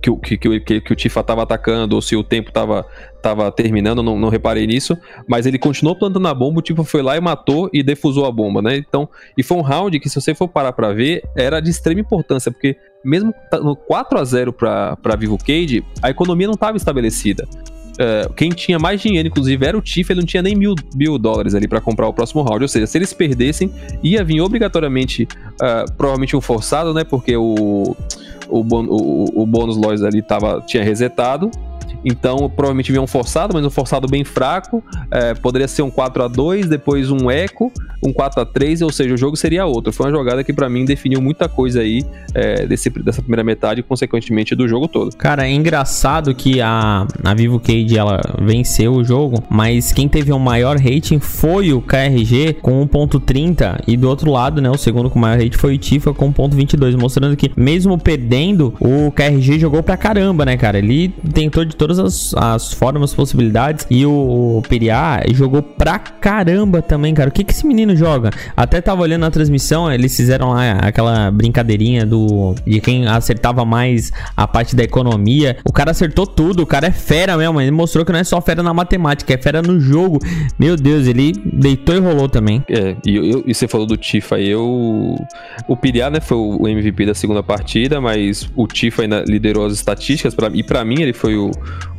[SPEAKER 5] que, o- que, que, que, o Tifa tava atacando ou se o tempo tava, tava terminando, não, não reparei nisso, mas ele continuou plantando a bomba, o Tifa foi lá e matou e defusou a bomba, né? Então, e foi um round que se você for parar pra ver, era de extrema importância, porque mesmo tá no 4 a 0 pra, pra Vivo Cade, a economia não tava estabelecida. É, quem tinha mais dinheiro, inclusive, era o Tiff, ele não tinha nem mil, mil dólares ali para comprar o próximo round. Ou seja, se eles perdessem, ia vir obrigatoriamente, uh, provavelmente um forçado, né? Porque o, o, o, o bônus loss ali tava, tinha resetado. Então, provavelmente vinha um forçado, mas um forçado bem fraco. É, poderia ser um 4 a 2 depois um eco, um 4 a 3 ou seja, o jogo seria outro. Foi uma jogada que para mim definiu muita coisa aí é, desse, dessa primeira metade e, consequentemente, do jogo todo.
[SPEAKER 3] Cara, é engraçado que a, a Vivo Cage ela venceu o jogo, mas quem teve o maior rating foi o KRG com 1.30 e do outro lado, né, o segundo com maior rating foi o Tifa com 1.22, mostrando que mesmo perdendo, o KRG jogou pra caramba, né, cara? Ele tentou de todas as, as formas, possibilidades. E o, o Periá jogou pra caramba também, cara. O que que esse menino joga? Até tava olhando na transmissão, eles fizeram lá aquela brincadeirinha do de quem acertava mais a parte da economia. O cara acertou tudo, o cara é fera mesmo. Ele mostrou que não é só fera na matemática, é fera no jogo. Meu Deus, ele deitou e rolou também.
[SPEAKER 5] É, e, eu, e você falou do Tifa aí, eu. O Piriá, né, foi o MVP da segunda partida, mas o Tifa ainda liderou as estatísticas, pra, e para mim ele foi o,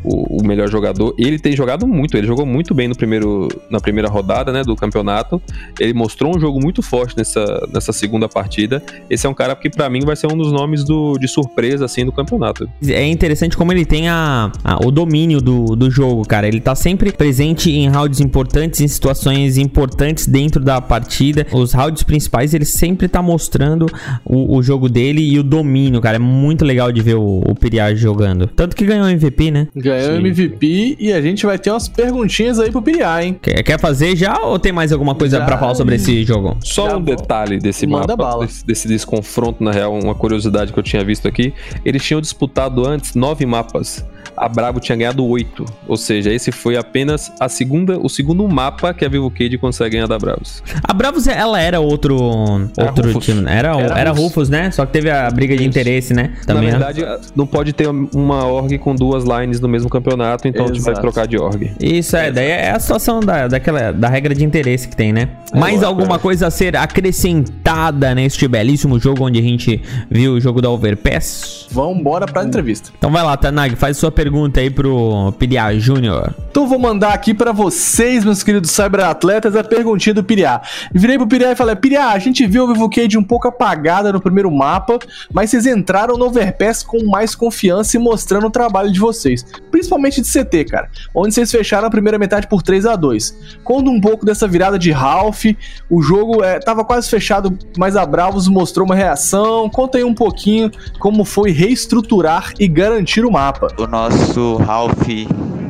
[SPEAKER 5] o, melhor jogador. Ele tem jogado muito, ele jogou muito bem no primeiro, na primeira rodada né, do campeonato. Ele mostrou um jogo muito forte nessa, nessa segunda partida. Esse é um cara que, para mim, vai ser um dos nomes do, de surpresa assim do campeonato.
[SPEAKER 3] É interessante como ele tem a, a, o domínio do, do jogo, cara. Ele tá sempre presente em rounds importantes, em situações importantes dentro da partida. Os rounds principais, ele sempre tá mostrando o, o jogo dele e o domínio, cara. É muito legal de ver o, o Piriage jogando. Tanto que ganhou MVP, né?
[SPEAKER 4] Ganhou MVP e a gente vai ter umas perguntinhas aí pro Piriá, hein?
[SPEAKER 3] Quer, quer fazer já ou tem mais alguma coisa para falar sobre esse jogo?
[SPEAKER 5] Só já um detalhe desse Manda mapa, desse, desse, desconfronto, na real, uma curiosidade que eu tinha visto aqui. Eles tinham disputado antes nove mapas a Bravo tinha ganhado 8. Ou seja, esse foi apenas a segunda, o segundo mapa que a Vivo Cade consegue ganhar da Bravos.
[SPEAKER 3] A Bravos, ela era outro, era outro Rufus. time. Era, era, era Rufus. Rufus. né? Só que teve a briga de interesse, né?
[SPEAKER 5] Também, Na verdade, não pode ter uma org com duas lines no mesmo campeonato, então Exato. a gente vai trocar de org.
[SPEAKER 3] Isso, é. Daí é a situação da, daquela, da regra de interesse que tem, né? É Mais alguma coisa a ser acrescentada neste belíssimo jogo onde a gente viu o jogo da Overpass?
[SPEAKER 4] Vamos embora pra entrevista.
[SPEAKER 3] Então vai lá, Tanag, faz sua pergunta aí pro Piriá Júnior.
[SPEAKER 4] Então vou mandar aqui para vocês, meus queridos cyberatletas, a perguntinha do Piriá. Virei pro Piriá e falei: Piriá, a gente viu o Vivo Cade um pouco apagada no primeiro mapa, mas vocês entraram no Overpass com mais confiança e mostrando o trabalho de vocês. Principalmente de CT, cara. Onde vocês fecharam a primeira metade por 3 a 2 Conta um pouco dessa virada de Ralph. O jogo é, tava quase fechado, mas a Bravos mostrou uma reação. Conta aí um pouquinho como foi reestruturar e garantir o mapa.
[SPEAKER 7] O nosso Ralph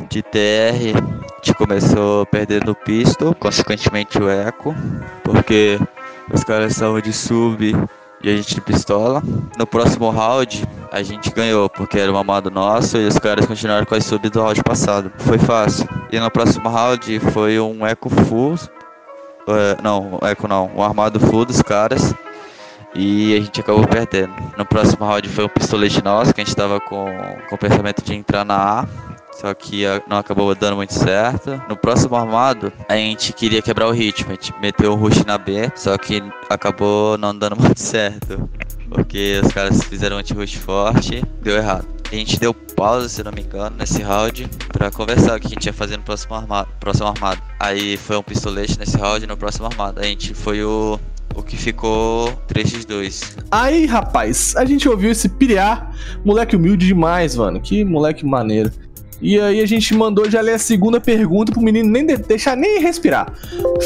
[SPEAKER 7] de TR, gente começou perdendo o pistol, consequentemente o eco, porque os caras estavam de sub e a gente de pistola. No próximo round, a gente ganhou, porque era um amado nosso e os caras continuaram com as sub do round passado. Foi fácil. E no próximo round foi um eco full. Uh, não, eco não, um armado full dos caras e a gente acabou perdendo. No próximo round foi um pistolete nosso, que a gente tava com, com o pensamento de entrar na A, só que não acabou dando muito certo. No próximo armado, a gente queria quebrar o ritmo, a gente meteu o rush na B, só que acabou não dando muito certo. Porque os caras fizeram um anti-rush forte, deu errado. A gente deu pausa, se não me engano, nesse round para conversar o que a gente ia fazer no próximo armado, próximo armado. Aí foi um pistolete nesse round no próximo armado. A gente foi o o que ficou 3x2.
[SPEAKER 4] Aí, rapaz, a gente ouviu esse piriá, moleque humilde demais, mano. Que moleque maneiro. E aí a gente mandou já ler a segunda pergunta pro menino nem de deixar nem respirar.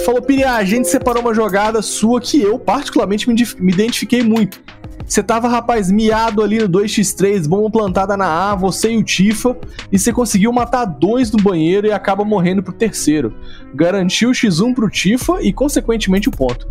[SPEAKER 4] Falou, Piriá, a gente separou uma jogada sua que eu particularmente me, me identifiquei muito. Você tava, rapaz, miado ali no 2x3, bomba plantada na A, você e o Tifa, e você conseguiu matar dois no banheiro e acaba morrendo pro terceiro. Garantiu o X1 pro Tifa e, consequentemente, o ponto.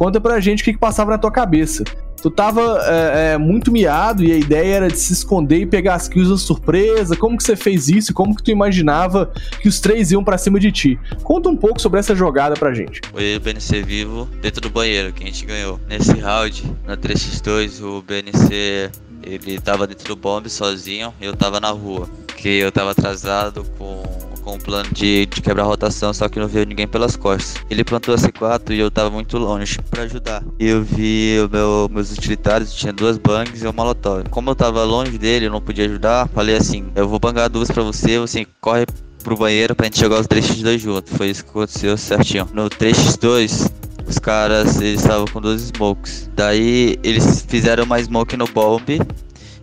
[SPEAKER 4] Conta pra gente o que, que passava na tua cabeça. Tu tava é, é, muito miado e a ideia era de se esconder e pegar as kills de surpresa. Como que você fez isso? Como que tu imaginava que os três iam para cima de ti? Conta um pouco sobre essa jogada pra gente.
[SPEAKER 7] Foi o BNC vivo dentro do banheiro que a gente ganhou. Nesse round, na 3x2, o BNC ele tava dentro do bomb sozinho e eu tava na rua. Que eu tava atrasado com com o plano de, de quebrar a rotação, só que não veio ninguém pelas costas. Ele plantou a C4 e eu tava muito longe para ajudar. Eu vi meu, meus utilitários, tinha duas bangs e um molotov. Como eu tava longe dele, eu não podia ajudar, falei assim: eu vou bangar duas para você, você corre pro banheiro pra gente jogar os 3x2 junto. Foi isso que aconteceu certinho. No 3x2, os caras eles estavam com dois smokes. Daí eles fizeram uma smoke no bomb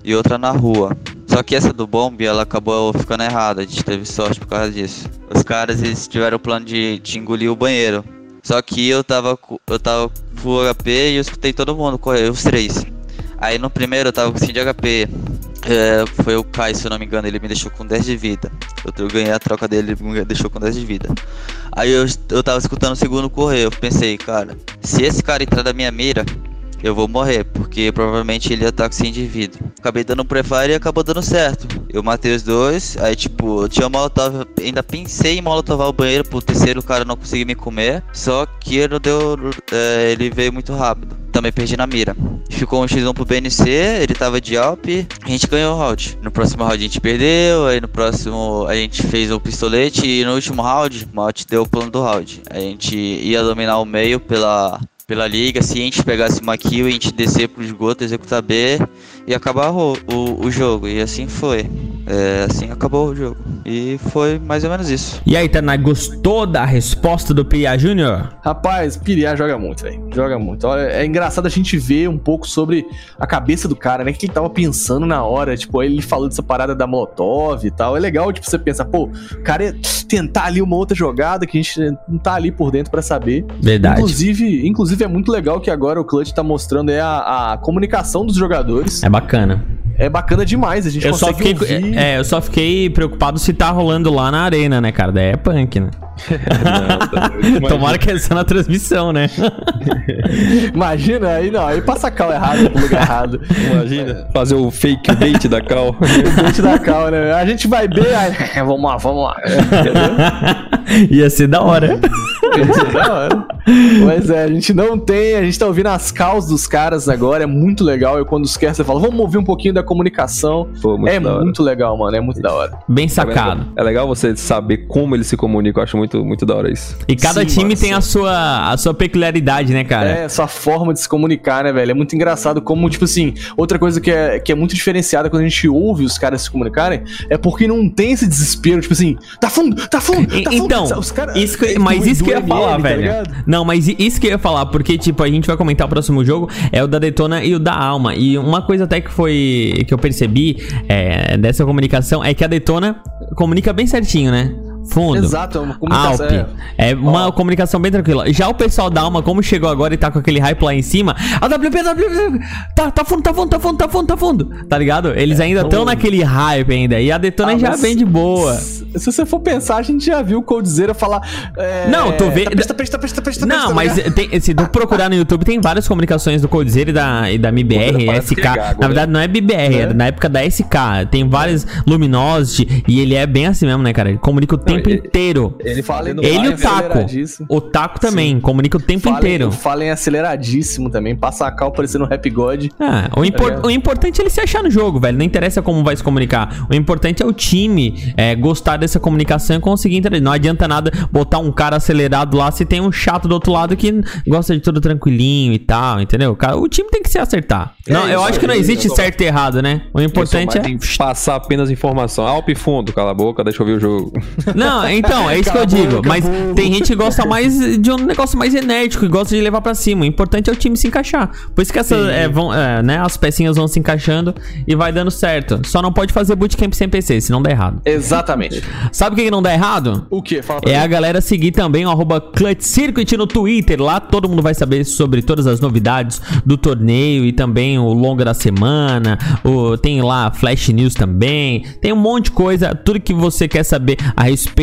[SPEAKER 7] e outra na rua. Só que essa do bomb ela acabou ficando errada. A gente teve sorte por causa disso. Os caras eles tiveram o plano de, de engolir o banheiro. Só que eu tava eu tava full HP e eu escutei todo mundo correr, os três. Aí no primeiro eu tava com 5 de HP. É, foi o Kai, se eu não me engano, ele me deixou com 10 de vida. Eu, eu ganhei a troca dele, ele me deixou com 10 de vida. Aí eu, eu tava escutando o segundo correr, eu pensei, cara, se esse cara entrar na minha mira, eu vou morrer, porque provavelmente ele com 100 de vida. Acabei dando um prefire e acabou dando certo. Eu matei os dois, aí tipo, eu tinha molotov, ainda pensei em molotovar o banheiro pro terceiro cara não conseguir me comer, só que ele não deu, é, ele veio muito rápido. Também perdi na mira. Ficou um x1 pro BNC, ele tava de Alp, a gente ganhou o round. No próximo round a gente perdeu, aí no próximo a gente fez o pistolete e no último round, o Malte deu o plano do round. A gente ia dominar o meio pela pela liga, se a gente pegasse uma kill, a gente descer pro esgoto, executar B e acabar o, o, o jogo. E assim foi. É, assim acabou o jogo. E foi mais ou menos isso.
[SPEAKER 3] E aí, Tanai, gostou da resposta do Pia Júnior?
[SPEAKER 4] Rapaz, Piriá joga muito, velho. Joga muito. Olha, é engraçado a gente ver um pouco sobre a cabeça do cara, né? O que ele tava pensando na hora. Tipo, ele falou dessa parada da Molotov e tal. É legal, tipo, você pensa, pô, o cara ia tentar ali uma outra jogada que a gente não tá ali por dentro pra saber.
[SPEAKER 3] Verdade.
[SPEAKER 4] Inclusive, inclusive, é muito legal que agora o Clutch tá mostrando é a, a comunicação dos jogadores.
[SPEAKER 3] É bacana.
[SPEAKER 4] É bacana demais. A gente
[SPEAKER 3] Eu só, fiquei,
[SPEAKER 4] ouvir.
[SPEAKER 3] é, eu só fiquei preocupado se tá rolando lá na arena, né, cara? Daí é punk, né? Tomara que é só na transmissão, né?
[SPEAKER 4] Imagina, aí não, aí passa a cal errado pro lugar errado.
[SPEAKER 5] Imagina, fazer o fake bait da Cal.
[SPEAKER 4] Gente da cal, né? A gente vai bem, aí, vamos lá, vamos lá.
[SPEAKER 3] Ia ser da hora.
[SPEAKER 4] Isso é da hora. Pois é, a gente não tem, a gente tá ouvindo as calls dos caras agora, é muito legal. E quando os caras falam, vamos ouvir um pouquinho da comunicação.
[SPEAKER 5] Pô, muito
[SPEAKER 4] é
[SPEAKER 5] da hora.
[SPEAKER 4] muito legal, mano, é muito da hora.
[SPEAKER 3] Bem sacado.
[SPEAKER 5] É legal você saber como eles se comunicam, eu acho muito, muito da hora isso.
[SPEAKER 3] E cada
[SPEAKER 4] Sim,
[SPEAKER 3] time
[SPEAKER 4] mano,
[SPEAKER 3] tem
[SPEAKER 4] sim.
[SPEAKER 3] a sua, a sua peculiaridade, né, cara?
[SPEAKER 4] É, essa forma de se comunicar, né, velho? É muito engraçado como, tipo assim, outra coisa que é, que é muito diferenciada quando a gente ouve os caras se comunicarem é porque não tem esse desespero, tipo assim, tá fundo, tá fundo, tá fundo.
[SPEAKER 3] Então,
[SPEAKER 4] Os caras-
[SPEAKER 3] isso que- mas isso que eu ia falar,
[SPEAKER 4] tá
[SPEAKER 3] velho.
[SPEAKER 4] ligado?
[SPEAKER 3] não, mas i- isso que eu ia falar, porque, tipo, a gente vai comentar o próximo jogo, é o da Detona e o da Alma. E uma coisa até que foi. que eu percebi é, dessa comunicação é que a Detona comunica bem certinho, né? Fundo.
[SPEAKER 4] Exato, é uma comunicação.
[SPEAKER 3] Alp. É uma comunicação bem tranquila. Já o pessoal da Alma, como chegou agora e tá com aquele hype lá em cima, a WP, WP, tá, tá fundo, tá fundo, tá fundo, tá fundo, tá fundo. Tá ligado? Eles ainda estão naquele hype ainda. E a Detona
[SPEAKER 4] Ah,
[SPEAKER 3] já vem de boa.
[SPEAKER 4] Se você for pensar, a gente já viu o Coldzera falar. É,
[SPEAKER 3] Não, tu vê-
[SPEAKER 4] tapete,
[SPEAKER 3] Não,
[SPEAKER 4] tá
[SPEAKER 3] mas tem, se tu procurar no YouTube, tem várias comunicações do Coldzera e da, e da MBR, SK.
[SPEAKER 5] é gago,
[SPEAKER 3] na verdade, não é BBR, é. na época da SK. Tem várias Luminosity e ele é bem assim mesmo, né, cara? Ele comunica o tempo
[SPEAKER 5] ele-
[SPEAKER 3] inteiro.
[SPEAKER 5] Ele
[SPEAKER 4] Falem-
[SPEAKER 5] fazendo
[SPEAKER 3] Ele e o Taco.
[SPEAKER 4] aceleradíssimo.
[SPEAKER 3] O Taco também, comunica o tempo
[SPEAKER 4] Falem-
[SPEAKER 3] inteiro.
[SPEAKER 4] Falem aceleradíssimo também. Passa a cal parecendo um Rap God.
[SPEAKER 3] Ah, o, impor-
[SPEAKER 4] ligado?
[SPEAKER 3] o importante é ele se achar no jogo, velho. Não interessa como vai se comunicar. O importante é o time é, gostar dessa comunicação e conseguir entender. Não adianta nada botar um cara acelerado lá se tem um chato do outro lado que gosta de tudo tranquilinho e tal, entendeu? Cara, o time tem que se acertar. não, eu
[SPEAKER 5] isso
[SPEAKER 3] acho que não
[SPEAKER 5] aí,
[SPEAKER 3] existe
[SPEAKER 5] eu
[SPEAKER 3] certo e errado, né? O importante é.
[SPEAKER 5] Tem que passar apenas informação. Alpe fundo, cala a boca, deixa eu ver o jogo.
[SPEAKER 3] Não, então, é isso que eu
[SPEAKER 4] Acabou,
[SPEAKER 3] digo. Mas
[SPEAKER 4] acabou.
[SPEAKER 3] tem gente que gosta mais de um negócio mais enérgico e gosta de levar pra cima. O importante é o time se encaixar. Por isso que essa, é, vão, é, né, as pecinhas vão se encaixando e vai dando certo. Só não pode fazer bootcamp sem PC, senão dá errado.
[SPEAKER 4] Exatamente.
[SPEAKER 3] Sabe o que que não dá errado?
[SPEAKER 4] O que? Fala pra
[SPEAKER 3] É
[SPEAKER 4] mim.
[SPEAKER 3] a galera seguir também o arroba Clutch Circuit no Twitter. Lá todo mundo vai saber sobre todas as novidades do torneio e também o longa da semana. O, tem lá Flash News também. Tem um monte de coisa. Tudo que você quer saber a respeito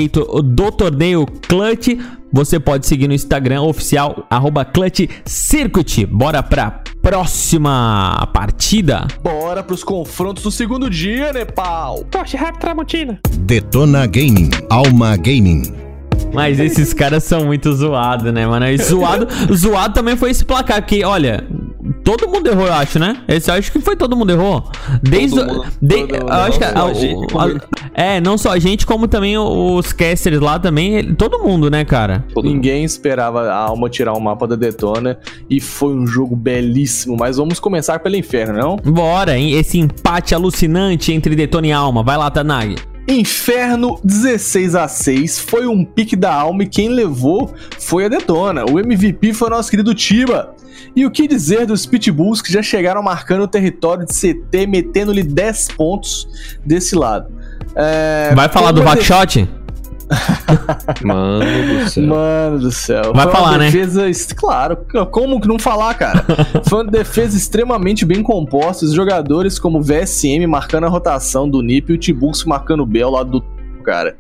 [SPEAKER 3] do torneio Clutch. Você pode seguir no Instagram oficial, arroba Clutch Circuit. Bora pra próxima partida.
[SPEAKER 4] Bora pros confrontos do segundo dia, Nepal.
[SPEAKER 1] Detona Gaming. Alma Gaming.
[SPEAKER 3] Mas esses caras são muito zoados, né, mano? E zoado, zoado também foi esse placar que, olha, todo mundo errou, eu acho, né? Esse eu acho que foi todo mundo errou. Desde
[SPEAKER 4] Todo mundo-
[SPEAKER 3] de-
[SPEAKER 4] todo-
[SPEAKER 3] acho que
[SPEAKER 5] não só
[SPEAKER 3] a-
[SPEAKER 5] a gente,
[SPEAKER 3] é, não só a gente, como também os casters lá também, todo mundo, né, cara?
[SPEAKER 4] Ninguém esperava a Alma tirar o mapa da Detona e foi um jogo belíssimo. Mas vamos começar pelo inferno, não?
[SPEAKER 3] Bora, hein? Esse empate alucinante entre Detona e Alma. Vai lá, Tanag.
[SPEAKER 4] Inferno 16 a 6 foi um pique da alma e quem levou foi a Detona. O MVP foi o nosso querido Tiba. E o que dizer dos Pitbulls que já chegaram marcando o território de CT, metendo-lhe 10 pontos desse lado? É,
[SPEAKER 3] Vai falar do backshot?
[SPEAKER 5] Mano do céu.
[SPEAKER 4] Mano do céu.
[SPEAKER 3] Vai
[SPEAKER 4] Foi
[SPEAKER 3] falar, né?
[SPEAKER 4] defesa, est- Claro, como que não falar, cara? Foi uma defesa extremamente bem composta. Os jogadores como o VSM marcando a rotação do NIP e o Tibux marcando o B ao lado do cara.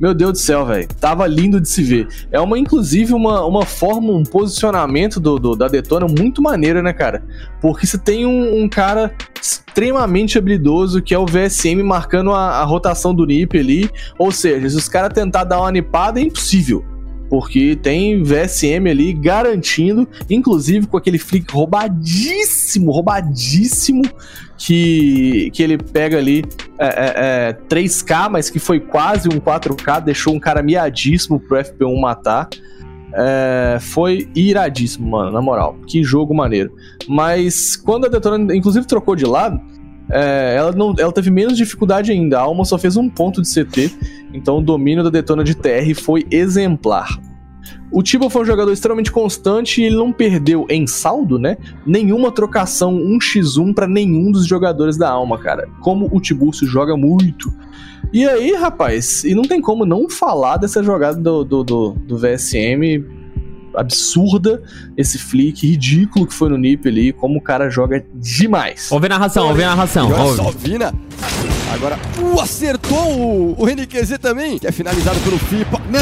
[SPEAKER 4] Meu Deus do céu, velho. Tava lindo de se ver. É uma, inclusive, uma, uma forma, um posicionamento do, do- da Detona muito maneira, né, cara? Porque você tem um, um cara extremamente habilidoso que é o VSM marcando a, a rotação do NIP ali. Ou seja, se os caras tentar dar uma nipada, é impossível. Porque tem VSM ali garantindo, inclusive com aquele flick roubadíssimo, roubadíssimo, que, que ele pega ali é, é, é, 3K, mas que foi quase um 4K, deixou um cara miadíssimo pro FP1 matar. É, foi iradíssimo, mano, na moral. Que jogo maneiro. Mas quando a Detona, inclusive, trocou de lado, é, ela, não, ela teve menos dificuldade ainda. A Alma só fez um ponto de CT, então o domínio da Detona de TR foi exemplar. O Tiba foi um jogador extremamente constante e ele não perdeu em saldo, né? Nenhuma trocação 1x1 pra nenhum dos jogadores da Alma, cara. Como o Tiburcio joga muito. E aí, rapaz, e não tem como não falar dessa jogada do, do, do, do VSM absurda, esse flick ridículo que foi no NIP ali, como o cara joga demais.
[SPEAKER 3] Ouve a narração, ouve a narração.
[SPEAKER 8] E olha
[SPEAKER 3] ouve.
[SPEAKER 8] só, Vina. Agora, uh, acertou o, o NQZ também, que é finalizado pelo FIPA. Que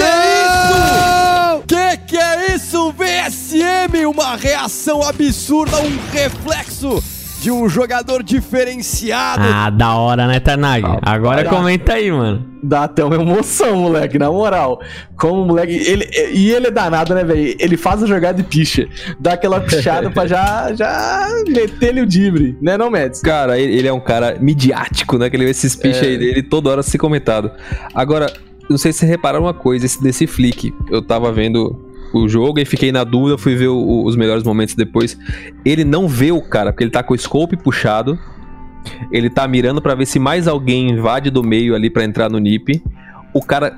[SPEAKER 8] isso? Que que é isso, VSM? Uma reação absurda, um reflexo de um jogador diferenciado.
[SPEAKER 3] Ah, da hora, né, Tarnag? Agora
[SPEAKER 4] Tá.
[SPEAKER 3] comenta aí, mano.
[SPEAKER 4] Dá até uma emoção, moleque, na moral. Como o moleque. Ele, e ele é danado, né, velho? Ele faz a jogada e picha. Dá aquela pichada pra já, já meter-lhe o dibre, né, não, Mads?
[SPEAKER 5] Cara, ele, é um cara midiático, né? Que ele vê esses piches
[SPEAKER 4] É.
[SPEAKER 5] aí dele toda hora se comentado. Agora, não sei se vocês repararam uma coisa esse, desse flick. Eu tava vendo o jogo e fiquei na dúvida, fui ver o- os melhores momentos depois. Ele não vê o cara, porque ele tá com o scope puxado. Ele tá mirando pra ver se mais alguém invade do meio ali pra entrar no NIP. O cara.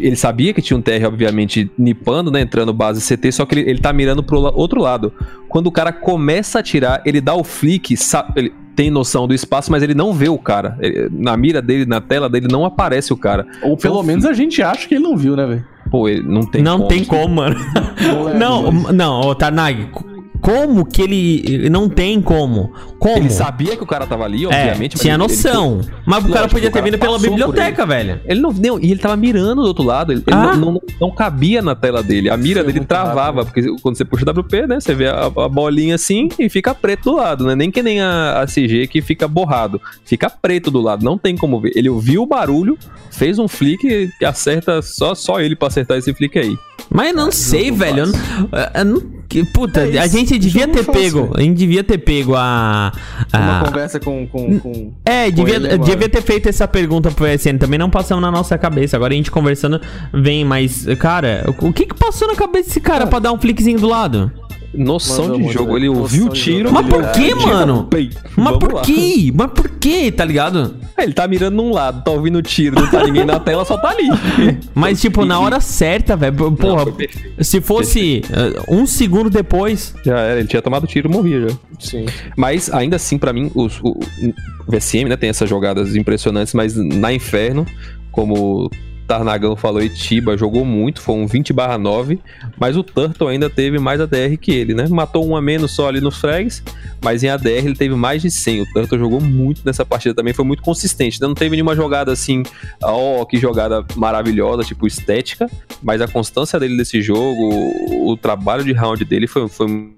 [SPEAKER 5] Ele sabia que tinha um TR, obviamente, nipando, né? Entrando base CT, só que ele, ele tá mirando pro outro lado. Quando o cara começa a atirar, ele dá o flick, ele tem noção do espaço, mas ele não vê o cara. Ele- na mira dele, na tela dele, não aparece o cara.
[SPEAKER 4] Ou pelo menos a gente acha que ele não viu, né, velho?
[SPEAKER 5] Pô, ele não tem
[SPEAKER 3] não
[SPEAKER 5] como.
[SPEAKER 3] tem como, mano. Não,
[SPEAKER 4] mas-
[SPEAKER 3] não, ô Tarnag, como que ele. Não tem como. Como?
[SPEAKER 5] Ele sabia que o cara tava ali,
[SPEAKER 3] É,
[SPEAKER 5] obviamente. mas
[SPEAKER 3] tinha
[SPEAKER 5] ele- ele-
[SPEAKER 3] noção. mas o cara podia
[SPEAKER 5] o
[SPEAKER 3] ter
[SPEAKER 5] cara
[SPEAKER 3] vindo pela biblioteca, velho.
[SPEAKER 5] Ele não, não, e ele tava mirando do outro lado, ele, ele
[SPEAKER 3] Ah.
[SPEAKER 5] não, não, não cabia na tela dele. A mira
[SPEAKER 4] Foi
[SPEAKER 5] dele travava,
[SPEAKER 4] rápido.
[SPEAKER 5] porque quando você puxa WP, né, você vê a, a bolinha assim e fica preto do lado, né? Nem que nem a, a CG que fica borrado, fica preto do lado, não tem como ver. Ele ouviu o barulho, fez um flick que acerta só só ele pra acertar esse flick aí.
[SPEAKER 3] Mas não sei, velho. eu não- eu não- que- puta,
[SPEAKER 4] É
[SPEAKER 3] a gente devia ter pego. A gente devia ter pego a.
[SPEAKER 4] Uma
[SPEAKER 3] a
[SPEAKER 4] conversa com. com, com...
[SPEAKER 3] é, devia,
[SPEAKER 4] ele agora.
[SPEAKER 3] devia ter feito essa pergunta pro SN. Também não passamos na nossa cabeça. Agora a gente conversando vem, mas, cara, o que que passou na cabeça desse cara pra dar um flickzinho do lado?
[SPEAKER 5] Noção de jogo, ele ouviu o tiro.
[SPEAKER 3] Mas por que, mano? Mas por quê? Mas por quê, tá ligado?
[SPEAKER 5] É, Ele tá mirando num lado, tá ouvindo o tiro, não tá ninguém na tela, só tá ali.
[SPEAKER 3] Mas, tipo, na hora certa, velho. Porra,
[SPEAKER 5] perfeito.
[SPEAKER 3] se fosse eh, um segundo depois.
[SPEAKER 5] Já era, ele tinha tomado tiro, morria já.
[SPEAKER 4] Sim.
[SPEAKER 5] Mas ainda assim, pra mim, os- o, o VSM né, tem essas jogadas impressionantes, mas na Inferno, como Tarnagão falou e Tiba jogou muito, foi um 20 9, mas o Turtle ainda teve mais ADR que ele, né? Matou um a menos só ali nos frags, mas em ADR ele teve mais de 100. O Turtle jogou muito nessa partida também, foi muito consistente. Não teve nenhuma jogada assim, ó, que jogada maravilhosa, tipo estética, mas a constância dele nesse jogo, o, o trabalho de round dele foi, foi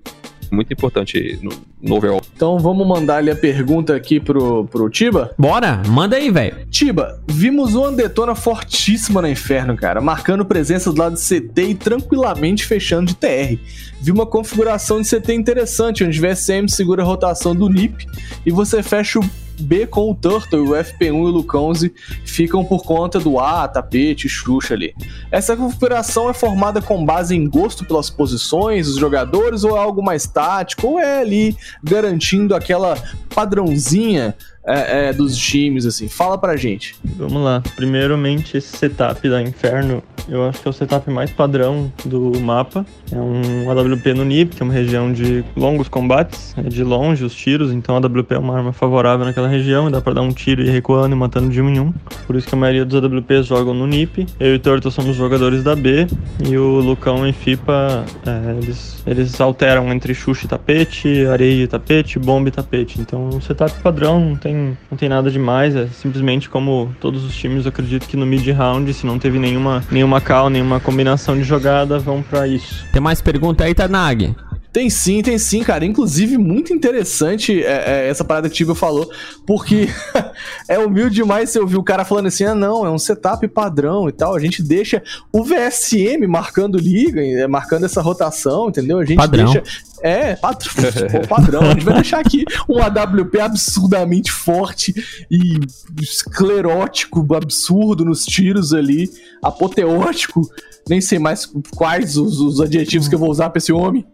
[SPEAKER 5] muito importante no, no overall.
[SPEAKER 4] Então vamos mandar ali a pergunta aqui pro, pro Tiba.
[SPEAKER 3] Bora, manda aí, velho.
[SPEAKER 4] Tiba, vimos uma detona fortíssima no inferno, cara, marcando presença do lado de CT e tranquilamente fechando de TR. Vi uma configuração de CT interessante, onde VSM segura a rotação do NIP e você fecha o B com o Turtle, o FP1 e o Lucãoze ficam por conta do A, Tapete, Xuxa ali. Essa configuração é formada com base em gosto pelas posições dos jogadores ou é algo mais tático, ou é ali garantindo aquela padrãozinha é, é, dos times, assim? Fala pra gente.
[SPEAKER 9] Vamos lá. Primeiramente, esse setup da Inferno, eu acho que é o setup mais padrão do mapa. É um AWP no NIP, que é uma região de longos combates, é de longe os tiros, então a AWP é uma arma favorável naquela região, e dá pra dar um tiro e ir recuando e matando de um em um. Por isso que a maioria dos AWPs jogam no NIP. Eu e o Turtle somos jogadores da B, e o Lucão e FIPA, é, eles, eles alteram entre Xuxa e tapete, areia e tapete, bomba e tapete. Então, o setup padrão não tem não tem nada demais, é simplesmente como todos os times, eu acredito que no mid round, se não teve nenhuma, nenhuma call, nenhuma combinação de jogada, vão para isso.
[SPEAKER 3] Tem mais pergunta aí, Tanag?
[SPEAKER 4] Tem sim, tem sim, cara. Inclusive, muito interessante é, é, essa parada que o Tibio falou, porque é humilde demais você ouvir o cara falando assim: ah, não, é um setup padrão e tal. A gente deixa o VSM marcando liga, é, marcando essa rotação, entendeu? A gente
[SPEAKER 3] Padrão.
[SPEAKER 4] deixa. É, padrão, pô, padrão. A gente vai deixar aqui um AWP absurdamente forte e esclerótico, absurdo nos tiros ali, apoteótico. Nem sei mais quais os, os adjetivos que eu vou usar pra esse homem.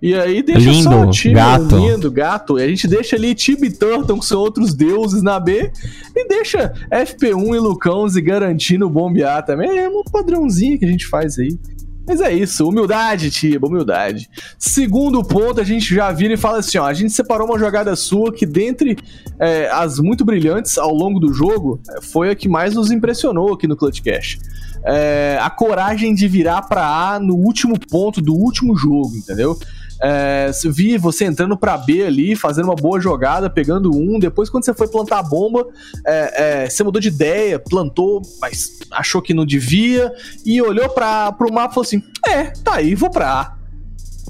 [SPEAKER 4] E aí deixa
[SPEAKER 3] Lindo,
[SPEAKER 4] só o time
[SPEAKER 3] gato.
[SPEAKER 4] lindo, gato. E a gente deixa ali Tibi Turton, que são outros deuses na B. E deixa FP1 e Lucãoze garantindo bombear também. É um padrãozinho que a gente faz aí. Mas é isso, humildade, Tiba, humildade. Segundo ponto, a gente já vira e fala assim: ó, a gente separou uma jogada sua que, dentre é, as muito brilhantes ao longo do jogo, é, foi a que mais nos impressionou aqui no Clutch Cash. É, a coragem de virar pra A no último ponto do último jogo, entendeu? É, vi você entrando pra B ali, fazendo uma boa jogada, pegando um. Depois, quando você foi plantar a bomba, é, é, você mudou de ideia, plantou, mas achou que não devia, e olhou pra, pro mapa e falou assim: É, tá aí, vou pra A.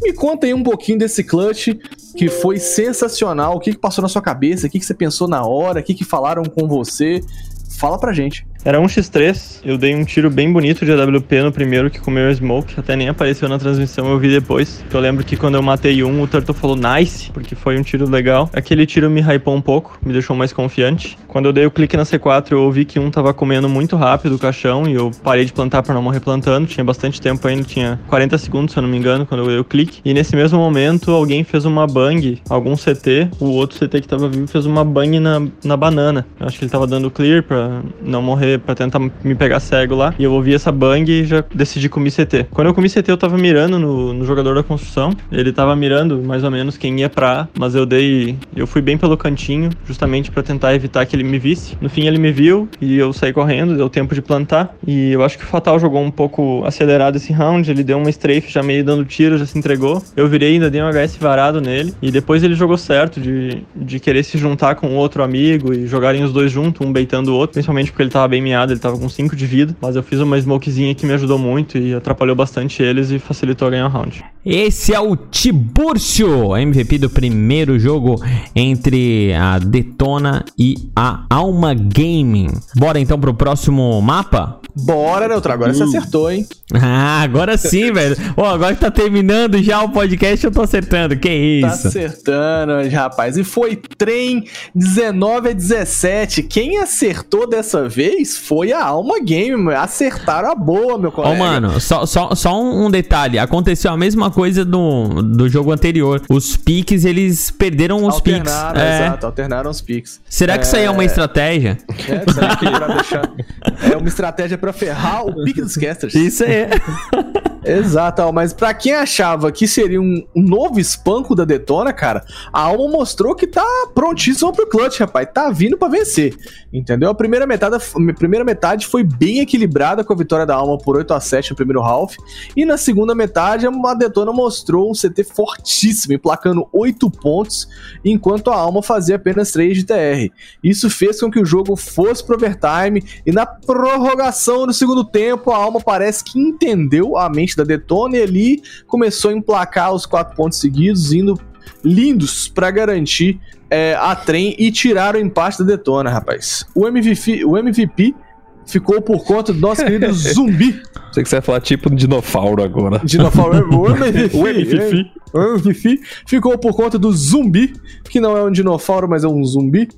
[SPEAKER 4] Me conta aí um pouquinho desse clutch que foi sensacional. O que, que passou na sua cabeça? O que, que você pensou na hora? O que, que falaram com você? Fala pra gente.
[SPEAKER 9] Era um x3, eu dei um tiro bem bonito de AWP no primeiro que comeu smoke, até nem apareceu na transmissão, eu vi depois. Eu lembro que quando eu matei um, o Turtle falou nice, porque foi um tiro legal. Aquele tiro me hypou um pouco, me deixou mais confiante. Quando eu dei o clique na C4, eu ouvi que um tava comendo muito rápido o caixão e eu parei de plantar para não morrer plantando. Tinha bastante tempo ainda, tinha 40 segundos, se eu não me engano, quando eu dei o clique. E nesse mesmo momento, alguém fez uma bang, algum CT, o outro CT que tava vivo fez uma bang na, na banana. Eu acho que ele tava dando clear pra não morrer, pra tentar me pegar cego lá. E eu ouvi essa bang e já decidi comer CT. Quando eu comi CT, eu tava mirando no, no jogador da construção. Ele tava mirando mais ou menos quem ia pra A, mas eu dei. Eu fui bem pelo cantinho, justamente pra tentar evitar que ele me visse. No fim, ele me viu e eu saí correndo, deu tempo de plantar. E eu acho que o Fatal jogou um pouco acelerado esse round. Ele deu uma strafe já meio dando tiro, já se entregou. Eu virei ainda dei um HS varado nele. E depois ele jogou certo de, de querer se juntar com outro amigo e jogarem os dois juntos, um beitando o outro. Principalmente porque ele tava bem ele tava com 5 de vida. Mas eu fiz uma smokezinha que me ajudou muito e atrapalhou bastante eles e facilitou a ganhar o round.
[SPEAKER 3] Esse é o Tiburcio, MVP do primeiro jogo entre a Detona e a Alma Gaming. Bora então pro próximo mapa?
[SPEAKER 4] Bora, Neutro, agora você acertou, hein?
[SPEAKER 3] Ah, agora sim, velho. Ó, agora que tá terminando já o podcast, eu tô acertando. Que
[SPEAKER 4] Tá
[SPEAKER 3] isso?
[SPEAKER 4] acertando, rapaz. E foi trem 19 a 17. Quem acertou dessa vez foi a Alma Game. Acertaram a boa, meu colega.
[SPEAKER 3] mano, só, só, só um detalhe. Aconteceu a mesma coisa do, do jogo anterior. Os piques, eles perderam os piques.
[SPEAKER 4] Alternaram,
[SPEAKER 3] É.
[SPEAKER 4] exato, alternaram os piques.
[SPEAKER 3] Será que isso aí é uma estratégia?
[SPEAKER 4] É, será que pra deixar... é uma estratégia pra ferrar o pique dos casters.
[SPEAKER 3] Isso aí.
[SPEAKER 4] Exato, mas pra quem achava que seria um, um novo espanco da Detona, cara, a Alma mostrou que tá prontíssima pro clutch, rapaz. Tá vindo pra vencer. Entendeu? A primeira metade, a primeira metade foi bem equilibrada com a vitória da Alma por 8 a 7 no primeiro half. E na segunda metade, a Detona mostrou um CT fortíssimo, emplacando 8 pontos, enquanto a Alma fazia apenas 3 de TR. Isso fez com que o jogo fosse pro overtime. E na prorrogação do segundo tempo, a Alma parece que entendeu a mente da Detona e ali começou a emplacar os 4 pontos seguidos, indo lindos pra garantir é, a trem e tirar o empate da Detona, rapaz. O MVP, o MVP ficou por conta do nosso querido Zumbi.
[SPEAKER 5] Sei que você vai falar tipo dinossauro agora.
[SPEAKER 4] Dinossauro, o MVP,
[SPEAKER 5] O MVP.
[SPEAKER 4] o MVP ficou por conta do Zumbi, que não é um dinossauro, mas é um zumbi.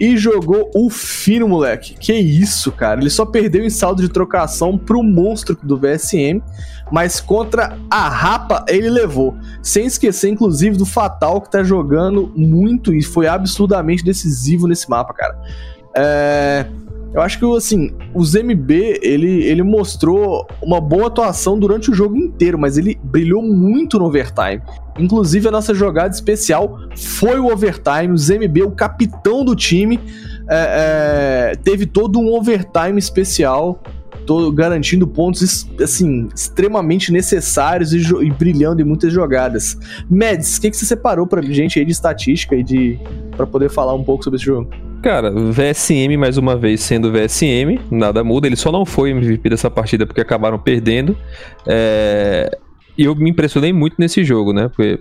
[SPEAKER 4] e jogou o fino, moleque. Que isso, cara. Ele só perdeu em saldo de trocação pro monstro do VSM, mas contra a Rapa ele levou. Sem esquecer, inclusive, do Fatal, que tá jogando muito e foi absurdamente decisivo nesse mapa, cara. É. Eu acho que, assim, o ZMB, ele, ele mostrou uma boa atuação durante o jogo inteiro, mas ele brilhou muito no overtime. Inclusive, a nossa jogada especial foi o overtime. O ZMB, o capitão do time, é, é, teve todo um overtime especial, todo, garantindo pontos, assim, extremamente necessários e, e brilhando em muitas jogadas. Mads, o que, que você separou pra gente aí de estatística e de... para poder falar um pouco sobre esse jogo?
[SPEAKER 5] Cara, VSM mais uma vez sendo VSM, nada muda. Ele só não foi MVP dessa partida porque acabaram perdendo. É... E eu me impressionei muito nesse jogo, né? Porque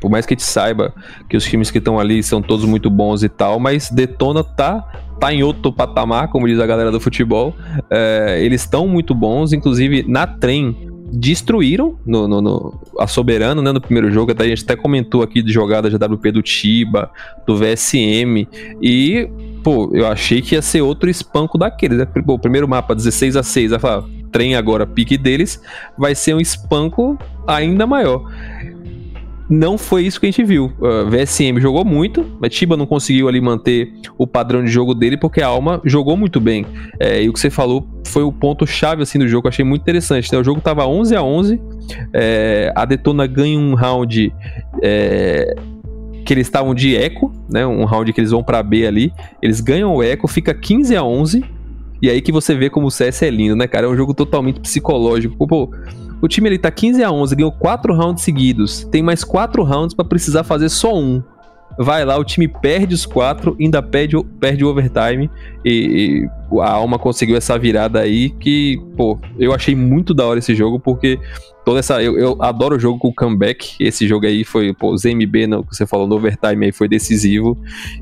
[SPEAKER 5] por mais que a gente saiba que os times que estão ali são todos muito bons e tal, mas Detona tá, tá em outro patamar, como diz a galera do futebol. É... Eles estão muito bons, inclusive na trem destruíram no, no, no, a Soberano, né, no primeiro jogo. Até a gente até comentou aqui de jogadas da WP do Tiba, do VSM. E, pô, eu achei que ia ser outro espanco daqueles. Né? Pô, o primeiro mapa, 16 a 6, vai falar, trem agora, pique deles, vai ser um espanco ainda maior não foi isso que a gente viu. Uh, VSM jogou muito, mas Tiba não conseguiu ali manter o padrão de jogo dele porque a Alma jogou muito bem. É, e o que você falou foi o ponto chave assim do jogo, eu achei muito interessante. Né? O jogo tava 11 a 11, é, a Detona ganha um round é, que eles estavam de eco, né? Um round que eles vão para B ali, eles ganham o eco, fica 15 a 11. E aí que você vê como o CS é lindo, né, cara? É um jogo totalmente psicológico. Pô, o time ele tá 15 a 11, ganhou 4 rounds seguidos. Tem mais 4 rounds para precisar fazer só um. Vai lá, o time perde os 4, ainda perde, perde o overtime. E, e, a Alma conseguiu essa virada aí que, pô, eu achei muito da hora esse jogo, porque toda essa. Eu, eu adoro o jogo com comeback. Esse jogo aí foi, pô, ZMB, no, que você falou no overtime aí, foi decisivo.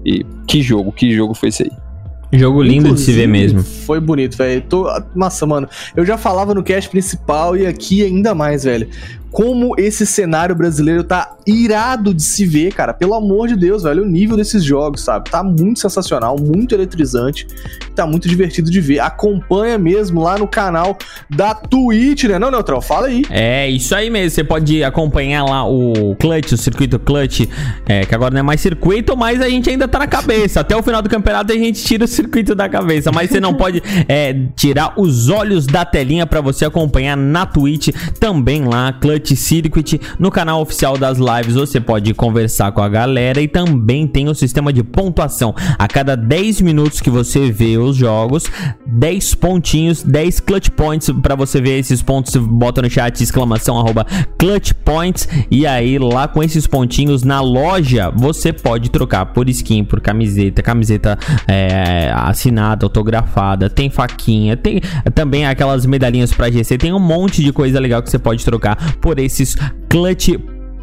[SPEAKER 5] E que jogo, que jogo foi esse aí?
[SPEAKER 3] Jogo lindo Inclusive, de se ver mesmo.
[SPEAKER 4] Foi bonito, velho. Tô... Nossa, mano. Eu já falava no cast principal e aqui ainda mais, velho como esse cenário brasileiro tá irado de se ver, cara. Pelo amor de Deus, velho. O nível desses jogos, sabe? Tá muito sensacional, muito eletrizante. Tá muito divertido de ver. Acompanha mesmo lá no canal da Twitch, né? Não? Fala aí.
[SPEAKER 3] É, isso aí mesmo. Você pode acompanhar lá o Clutch, o circuito Clutch, é, que agora não é mais circuito, mas a gente ainda tá na cabeça. Até o final do campeonato a gente tira o circuito da cabeça. Mas você não pode é, tirar os olhos da telinha para você acompanhar na Twitch também lá, Clutch Clutch Circuit. No canal oficial das lives você pode conversar com a galera e também tem o sistema de pontuação. A cada 10 minutos que você vê os jogos, 10 pontinhos, 10 clutch points para você ver esses pontos, bota no chat exclamação arroba clutch points e aí lá com esses pontinhos na loja você pode trocar por skin, por camiseta, camiseta é, assinada, autografada, tem faquinha, tem também aquelas medalhinhas para GC, tem um monte de coisa legal que você pode trocar por esses clutch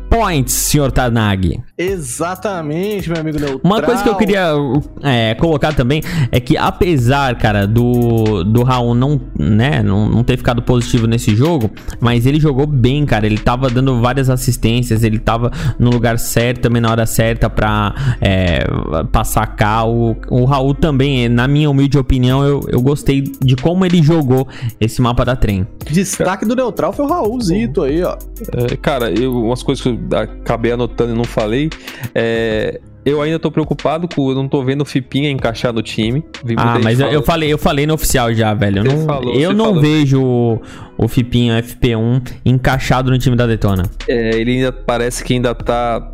[SPEAKER 3] points, senhor Tanagi.
[SPEAKER 4] Exatamente, meu amigo Neutral.
[SPEAKER 3] Uma coisa que eu queria é, colocar também é que apesar, cara, do, do Raul não, né, não, não ter ficado positivo nesse jogo, mas ele jogou bem, cara. Ele tava dando várias assistências, ele tava no lugar certo, também na hora certa pra é, passar cá. O, o Raul também, na minha humilde opinião, eu, eu gostei de como ele jogou esse mapa da trem.
[SPEAKER 4] Destaque do Neutral foi o Raulzito aí, ó.
[SPEAKER 5] É, cara, eu, umas coisas que eu acabei anotando e não falei é, eu ainda tô preocupado com. Eu não tô vendo o Fipinha encaixar no time.
[SPEAKER 3] ah, mas eu, eu, falei, eu falei no oficial já, velho. Eu não, falou, eu não falou. vejo o, o Fipinha FP1 encaixado no time da Detona.
[SPEAKER 5] É, ele ainda parece que ainda tá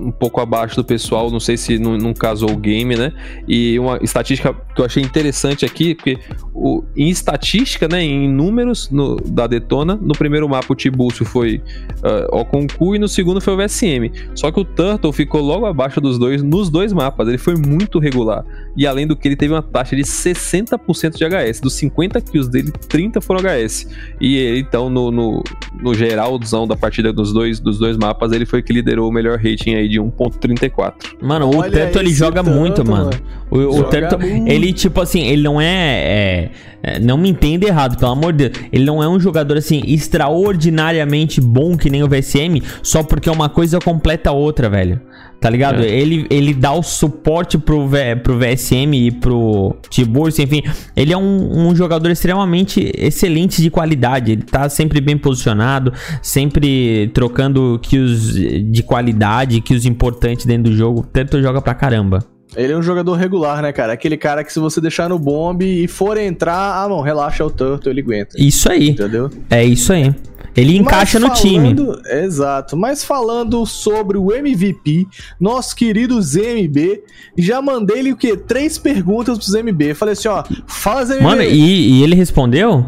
[SPEAKER 5] um pouco abaixo do pessoal, não sei se não casou o game, né? E uma estatística que eu achei interessante aqui, porque o, em estatística, né, em números no, da Detona, no primeiro mapa o Tibúcio foi uh, Okonku e no segundo foi o VSM. Só que o Turtle ficou logo abaixo dos dois nos dois mapas, ele foi muito regular. E além do que ele teve uma taxa de 60% de HS, dos 50 kills dele, 30 foram HS. E ele, então, no, no, no geralzão da partida dos dois, dos dois mapas, ele foi que liderou o melhor rating aí de 1.34.
[SPEAKER 3] Mano, Olha o Teto ele joga tanto, muito, mano. O, o Teto, ele tipo assim, ele não é, é, é, Não me entenda errado, pelo amor de Deus. Ele não é um jogador assim extraordinariamente bom que nem o VSM, só porque uma coisa completa a outra, velho. Tá ligado?
[SPEAKER 5] É.
[SPEAKER 3] Ele, ele dá o suporte pro, V- pro VSM e pro Tiburcio, enfim. Ele é um, um jogador extremamente excelente de qualidade. Ele tá sempre bem posicionado, sempre trocando kills de qualidade, kills importantes dentro do jogo. Tanto joga pra caramba.
[SPEAKER 4] Ele é um jogador regular, né, cara? Aquele cara que se você deixar no bombe e for entrar, ah, não, relaxa é o Turtle, ele aguenta.
[SPEAKER 3] Isso aí.
[SPEAKER 4] Entendeu?
[SPEAKER 3] É isso aí. Ele encaixa no
[SPEAKER 4] Mas
[SPEAKER 3] time.
[SPEAKER 4] falando- Exato. Mas falando sobre o MVP, nosso querido ZMB, já mandei ele o quê? Três perguntas pro ZMB. Falei assim, ó, fala ZMB.
[SPEAKER 3] Mano, e, e ele respondeu?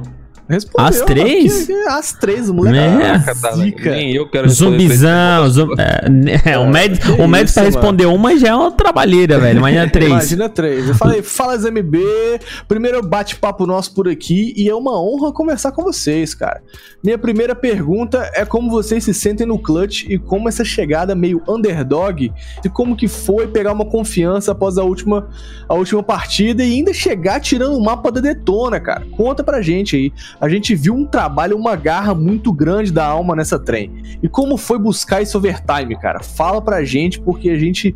[SPEAKER 4] Respondeu,
[SPEAKER 3] as três?
[SPEAKER 4] que- que- As três, o moleque.
[SPEAKER 3] É.
[SPEAKER 4] é
[SPEAKER 5] nem eu quero
[SPEAKER 3] Zumbizão, zum... é, é, o Med,
[SPEAKER 4] que
[SPEAKER 3] o Med
[SPEAKER 4] isso,
[SPEAKER 3] pra
[SPEAKER 4] mano.
[SPEAKER 3] responder uma já é uma trabalheira, velho. Imagina três.
[SPEAKER 4] Imagina três. Eu falei, fala ZMB, primeiro bate-papo nosso por aqui e é uma honra conversar com vocês, cara. Minha primeira pergunta é como vocês se sentem no clutch e como essa chegada meio underdog e como que foi pegar uma confiança após a última, a última partida e ainda chegar tirando o mapa da Detona, cara. Conta pra gente aí. A gente viu um trabalho, uma garra muito grande da alma nessa trem. E como foi buscar esse overtime, cara? Fala pra gente, porque a gente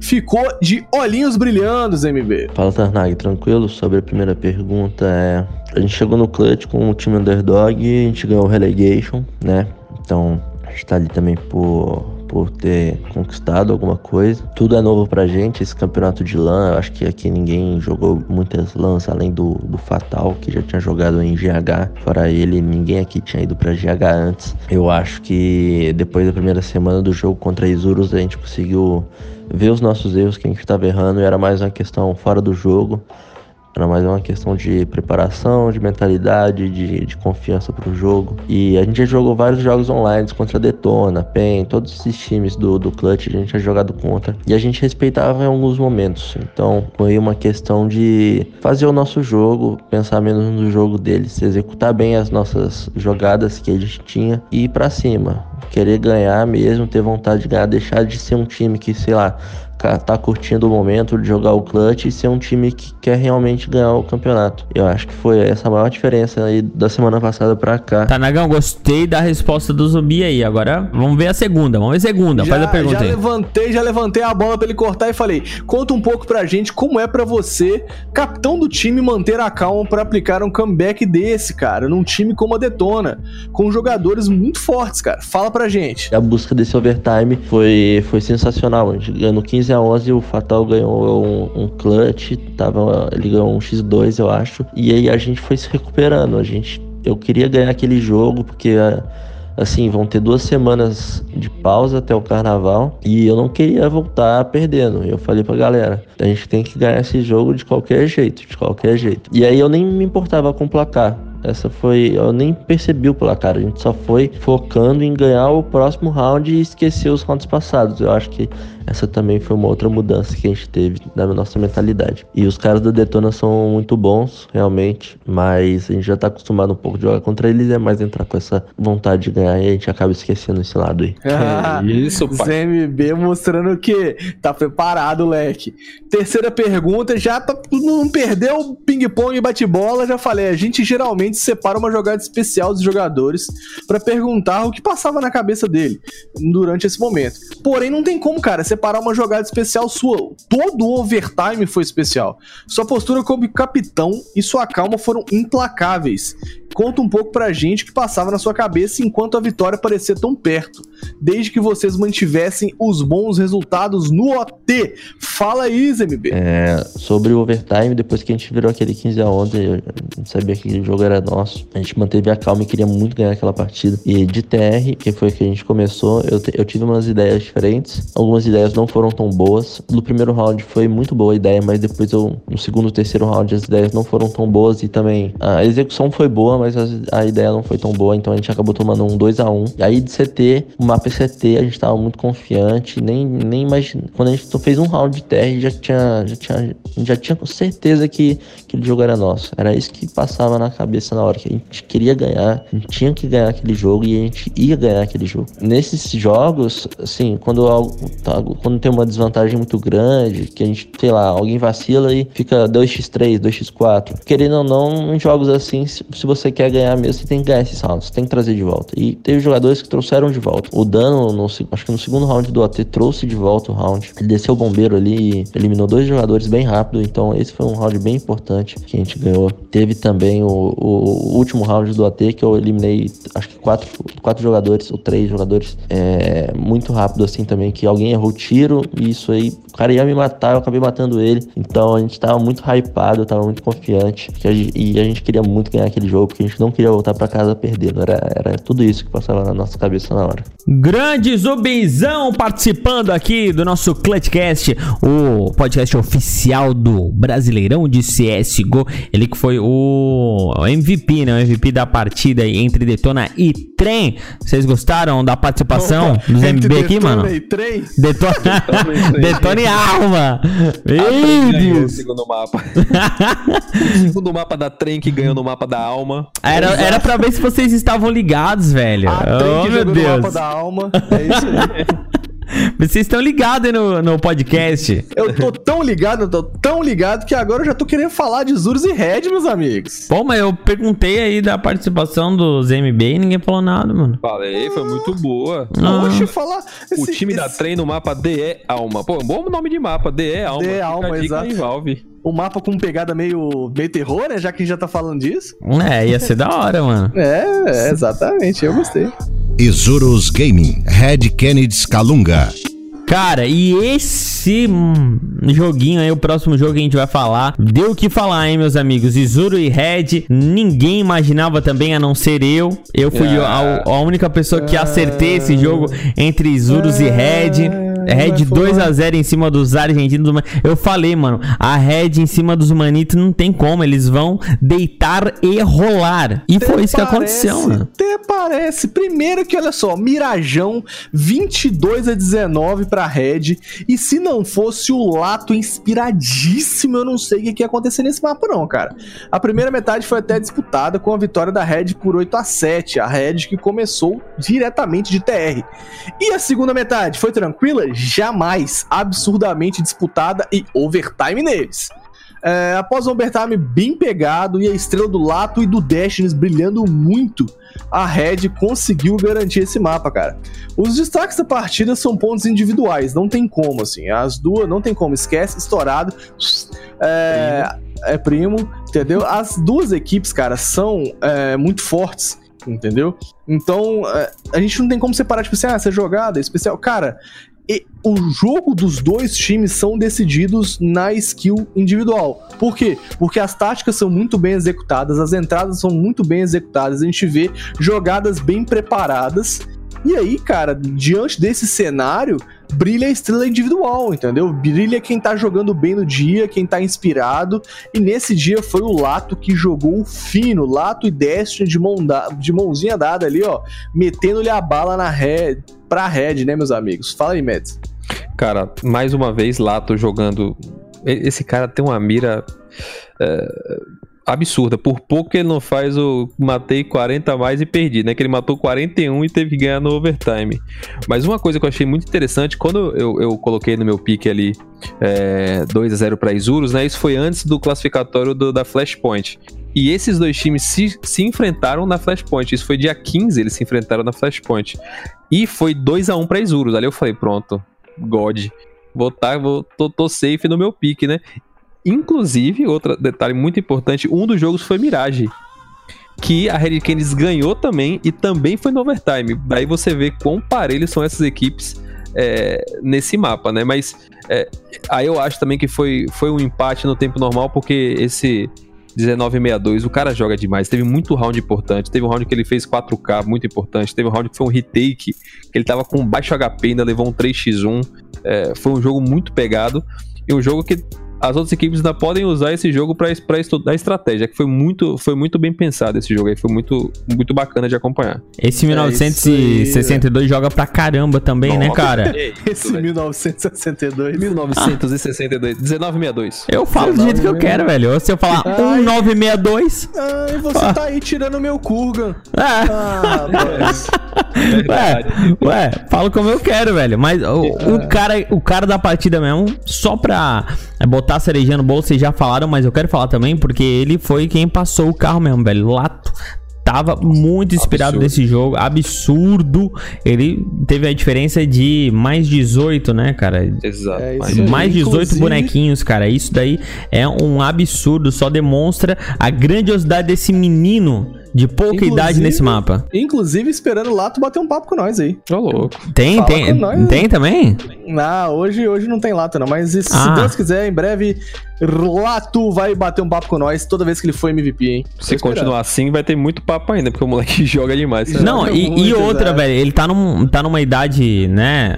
[SPEAKER 4] ficou de olhinhos brilhando, MB.
[SPEAKER 10] Fala Tarnag, tranquilo? Sobre a primeira pergunta, é... a gente chegou no clutch com o time underdog, a gente ganhou o relegation, né? Então a gente tá ali também por, por ter conquistado alguma coisa. Tudo é novo pra gente, esse campeonato de LAN, eu acho que aqui ninguém jogou muitas LANs além do, do Fatal, que já tinha jogado em GH. Fora ele, ninguém aqui tinha ido pra GH antes. Eu acho que depois da primeira semana do jogo contra a Isurus, a gente conseguiu ver os nossos erros que a gente estava errando e era mais uma questão fora do jogo. Era mais uma questão de preparação, de mentalidade, de, de confiança para o jogo. E a gente já jogou vários jogos online contra Detona, PEN, todos esses times do, do Clutch a gente já jogado contra. E a gente respeitava em alguns momentos. Então foi uma questão de fazer o nosso jogo, pensar menos no jogo deles, executar bem as nossas jogadas que a gente tinha e ir para cima. Querer ganhar mesmo, ter vontade de ganhar, deixar de ser um time que, sei lá, tá curtindo o momento de jogar o clutch e ser um time que quer realmente ganhar o campeonato. Eu acho que foi essa a maior diferença aí da semana passada pra cá.
[SPEAKER 3] Tá, Nagão, gostei da resposta do zumbi aí. Agora vamos ver a segunda. Vamos ver a segunda. Já, Faz a pergunta.
[SPEAKER 4] Já
[SPEAKER 3] aí.
[SPEAKER 4] levantei, já levantei a bola pra ele cortar e falei: conta um pouco pra gente como é pra você, capitão do time, manter a calma pra aplicar um comeback desse, cara, num time como a Detona, com jogadores muito fortes, cara. Fala pra gente.
[SPEAKER 10] A busca desse overtime foi, foi sensacional. A gente ganhou 15 X a 11 o Fatal ganhou um, um, clutch, tava, ele ganhou um X2, eu acho. E aí a gente foi se recuperando. A gente, eu queria ganhar aquele jogo, porque assim, vão ter duas semanas de pausa até o carnaval. E eu não queria voltar perdendo. Eu falei pra galera, a gente tem que ganhar esse jogo de qualquer jeito, de qualquer jeito. E aí eu nem me importava com o placar. Essa foi. Eu nem percebi o placar. A gente só foi focando em ganhar o próximo round e esquecer os rounds passados. Eu acho que essa também foi uma outra mudança que a gente teve na nossa mentalidade. E os caras da Detona são muito bons, realmente. Mas a gente já tá acostumado um pouco de jogar contra eles. É mais entrar com essa vontade de ganhar e a gente acaba esquecendo esse lado aí.
[SPEAKER 4] Ah,
[SPEAKER 5] isso, pai.
[SPEAKER 4] ZMB mostrando que tá preparado, leque. Terceira pergunta, já pra não perder o ping-pong e bate-bola, já falei, a gente geralmente separa uma jogada especial dos jogadores pra perguntar o que passava na cabeça dele durante esse momento. Porém, não tem como, cara, separar uma jogada especial sua. Todo o overtime foi especial. Sua postura como capitão e sua calma foram implacáveis. Conta um pouco pra gente o que passava na sua cabeça enquanto a vitória parecia tão perto, desde que vocês mantivessem os bons resultados no OT. Fala aí, ZMB.
[SPEAKER 10] É, sobre o overtime, depois que a gente virou aquele 15 a 11, eu não sabia que aquele jogo era nosso. A gente manteve a calma e queria muito ganhar aquela partida. E de TR, que foi que a gente começou, eu, eu tive umas ideias diferentes. Algumas ideias não foram tão boas. No primeiro round foi muito boa a ideia, mas depois eu, no segundo, terceiro round, as ideias não foram tão boas e também a execução foi boa, mas as- a ideia não foi tão boa, então a gente acabou tomando um 2 a 1 E aí de CT, o mapa é CT, a gente tava muito confiante, nem, nem imagina. Quando a gente fez um round de TR, já tinha, já tinha, já tinha certeza que aquele jogo era nosso. Era isso que passava na cabeça cabeça na hora que a gente queria ganhar, a gente tinha que ganhar aquele jogo e a gente ia ganhar aquele jogo. Nesses jogos, assim, quando, algo, tá, quando tem uma desvantagem muito grande, que a gente, sei lá, alguém vacila e fica 2x3, 2x4. Querendo ou não, em jogos assim, se, você quer ganhar mesmo, você tem que ganhar esses rounds, você tem que trazer de volta. E teve jogadores que trouxeram de volta. O Dano, no, acho que no segundo round do AT, trouxe de volta o round. Ele desceu o bombeiro ali e eliminou dois jogadores bem rápido, então esse foi um round bem importante que a gente ganhou. Teve também o, o último round do AT que eu eliminei, acho que quatro, quatro jogadores ou três jogadores, é, muito rápido assim também, que alguém errou tiro e isso aí, o cara ia me matar, eu acabei matando ele. Então a gente tava muito hypado, tava muito confiante a gente, e a gente queria muito ganhar aquele jogo, porque a gente não queria voltar para casa perdendo. Era, era tudo isso que passava na nossa cabeça na hora.
[SPEAKER 3] Grande Zubizão participando aqui do nosso Clutchcast, o podcast oficial do Brasileirão de CSGO. Ele que foi o MVP, né? O MVP da partida aí entre Detona e Trem. Vocês gostaram da participação
[SPEAKER 4] Opa,
[SPEAKER 3] dos MB aqui,
[SPEAKER 4] Detona
[SPEAKER 3] mano?
[SPEAKER 4] e Trem?
[SPEAKER 3] Detona, Detona e Alma. Meu
[SPEAKER 5] o
[SPEAKER 3] Deus.
[SPEAKER 5] segundo mapa. o segundo mapa da trem que ganhou no mapa da alma.
[SPEAKER 3] Era, era pra ver se vocês estavam ligados, velho.
[SPEAKER 4] A Trem
[SPEAKER 3] oh,
[SPEAKER 4] que
[SPEAKER 3] meu
[SPEAKER 4] jogou no mapa
[SPEAKER 3] Deus.
[SPEAKER 4] da alma. É isso aí.
[SPEAKER 3] Vocês estão ligados aí no, no podcast.
[SPEAKER 4] Eu tô tão ligado, eu tô tão ligado que agora eu já tô querendo falar de Zurus e Red, meus amigos.
[SPEAKER 3] Pô, mas eu perguntei aí da participação dos MB e ninguém falou nada, mano.
[SPEAKER 5] Falei, foi muito boa.
[SPEAKER 3] Ah.
[SPEAKER 4] Oxe, falar.
[SPEAKER 5] O
[SPEAKER 4] esse-
[SPEAKER 5] time da
[SPEAKER 4] esse-
[SPEAKER 5] trem no mapa DE Alma. Pô, bom nome de mapa, DE Alma.
[SPEAKER 4] DE
[SPEAKER 5] Fica a
[SPEAKER 4] Alma, exato.
[SPEAKER 5] aí,
[SPEAKER 4] O mapa com pegada meio, meio terror, né? Já que a gente já tá falando disso.
[SPEAKER 3] É, ia ser da hora, mano.
[SPEAKER 4] É, é, exatamente. Eu gostei.
[SPEAKER 1] Isurus Gaming, Red Kennedy Calunga.
[SPEAKER 3] Cara, e esse joguinho aí, o próximo jogo que a gente vai falar, deu o que falar, hein, meus amigos? Izuru e Red, ninguém imaginava também, a não ser eu. Eu fui
[SPEAKER 5] Ah.
[SPEAKER 3] a, a única pessoa que acertei esse jogo entre Izurus e Red. Red 2x0 em cima dos argentinos. Eu falei, mano, a Red em cima dos manitos não tem como. Eles vão deitar e rolar. E foi isso que aconteceu, mano.
[SPEAKER 4] Até parece. Primeiro que, olha só, Mirajão 22 a 19 pra Red. E se não fosse o Lato inspiradíssimo, eu não sei o que que ia acontecer nesse mapa, não, cara. A primeira metade foi até disputada com a vitória da Red por 8 a 7 A Red que começou diretamente de TR. E a segunda metade foi tranquila? Jamais. Absurdamente disputada e overtime neles. É, após um overtime bem pegado e a estrela do Lato e do Destinies brilhando muito, a Red conseguiu garantir esse mapa, cara. Os destaques da partida são pontos individuais, não tem como, assim. As duas, não tem como, esquece, estourado. É, é primo, entendeu? As duas equipes, cara, são é, muito fortes. Entendeu? Então, é, a gente não tem como separar, tipo assim, ah, essa jogada é especial. Cara, e o jogo dos dois times são decididos na skill individual. Por quê? Porque as táticas são muito bem executadas, as entradas são muito bem executadas, a gente vê jogadas bem preparadas. E aí, cara, diante desse cenário, brilha a estrela individual, entendeu? Brilha quem tá jogando bem no dia, quem tá inspirado. E nesse dia foi o Lato que jogou fino, Lato e Destiny de, mão da- de mãozinha dada ali, ó, metendo-lhe a bala na red, pra red, né, meus amigos? Fala aí, Mads.
[SPEAKER 5] Cara, mais uma vez, Lato jogando. E- Esse cara tem uma mira é, absurda. Por pouco ele não faz o matei 40 a mais e perdi, né? Que ele matou 41 e teve que ganhar no overtime. Mas uma coisa que eu achei muito interessante, quando eu, eu coloquei no meu pique ali é, 2 a 0 para Isurus, né? Isso foi antes do classificatório do- da Flashpoint. E esses dois times se, se enfrentaram na Flashpoint. Isso foi dia 15, eles se enfrentaram na Flashpoint. E foi 2 a 1 para Isurus. Ali eu falei, pronto, God. Vou tá, vou, tô, tô safe no meu pique, né? Inclusive, outro detalhe muito importante, um dos jogos foi Mirage. Que a Red Canids ganhou também e também foi no overtime. Daí você vê quão parelhos são essas equipes é, nesse mapa, né? Mas é, aí eu acho também que foi, foi um empate no tempo normal, porque esse 1962, o cara joga demais. Teve muito round importante. Teve um round que ele fez 4K, muito importante. Teve um round que foi um retake, que ele tava com baixo HP, ainda levou um 3x1. É, foi um jogo muito pegado. E um jogo que as outras equipes ainda podem usar esse jogo pra, pra estudar estratégia, que foi muito, foi muito bem pensado esse jogo aí, foi muito, muito bacana de acompanhar.
[SPEAKER 3] Esse 1962 joga pra caramba também, né,
[SPEAKER 5] Nossa,
[SPEAKER 3] cara?
[SPEAKER 5] que
[SPEAKER 4] Esse 1962.
[SPEAKER 5] 1962, 1962.
[SPEAKER 3] Eu falo do jeito que eu quero, velho. Ou se eu falar
[SPEAKER 4] Ai.
[SPEAKER 3] 1962,
[SPEAKER 4] Ai, você tá aí tirando meu Kurgan.
[SPEAKER 3] é.
[SPEAKER 4] Ah.
[SPEAKER 3] Ué, ué, falo como eu quero, velho. Mas o, o cara, o cara da partida mesmo, só pra botar a cerejinha no bolso, vocês já falaram, mas eu quero falar também, porque ele foi quem passou o carro mesmo, velho. Lato. Tava muito inspirado
[SPEAKER 5] absurdo.
[SPEAKER 3] nesse jogo, absurdo. Ele teve a diferença de mais 18, né, cara?
[SPEAKER 5] Exato.
[SPEAKER 4] É aí.
[SPEAKER 3] Mais 18
[SPEAKER 4] Inclusive-
[SPEAKER 3] bonequinhos, cara. Isso daí é um absurdo. Só demonstra a grandiosidade desse menino de pouca
[SPEAKER 4] Inclusive-
[SPEAKER 3] idade nesse mapa.
[SPEAKER 4] Inclusive, esperando o Lato bater um papo com nós aí.
[SPEAKER 5] Ô, louco.
[SPEAKER 3] Tem,
[SPEAKER 4] Fala
[SPEAKER 3] tem,
[SPEAKER 4] com nós.
[SPEAKER 3] tem também?
[SPEAKER 4] Ah, hoje, hoje não tem Lato, não. Mas se
[SPEAKER 3] Ah.
[SPEAKER 4] Deus quiser, em breve, Lato vai bater um papo com nós toda vez que ele for MVP, hein?
[SPEAKER 5] Se continuar assim, vai ter muito papo ainda, porque o moleque joga demais. sabe?
[SPEAKER 3] Não, e, e
[SPEAKER 4] muito,
[SPEAKER 3] outra, velho, ele tá, num, tá numa idade, né,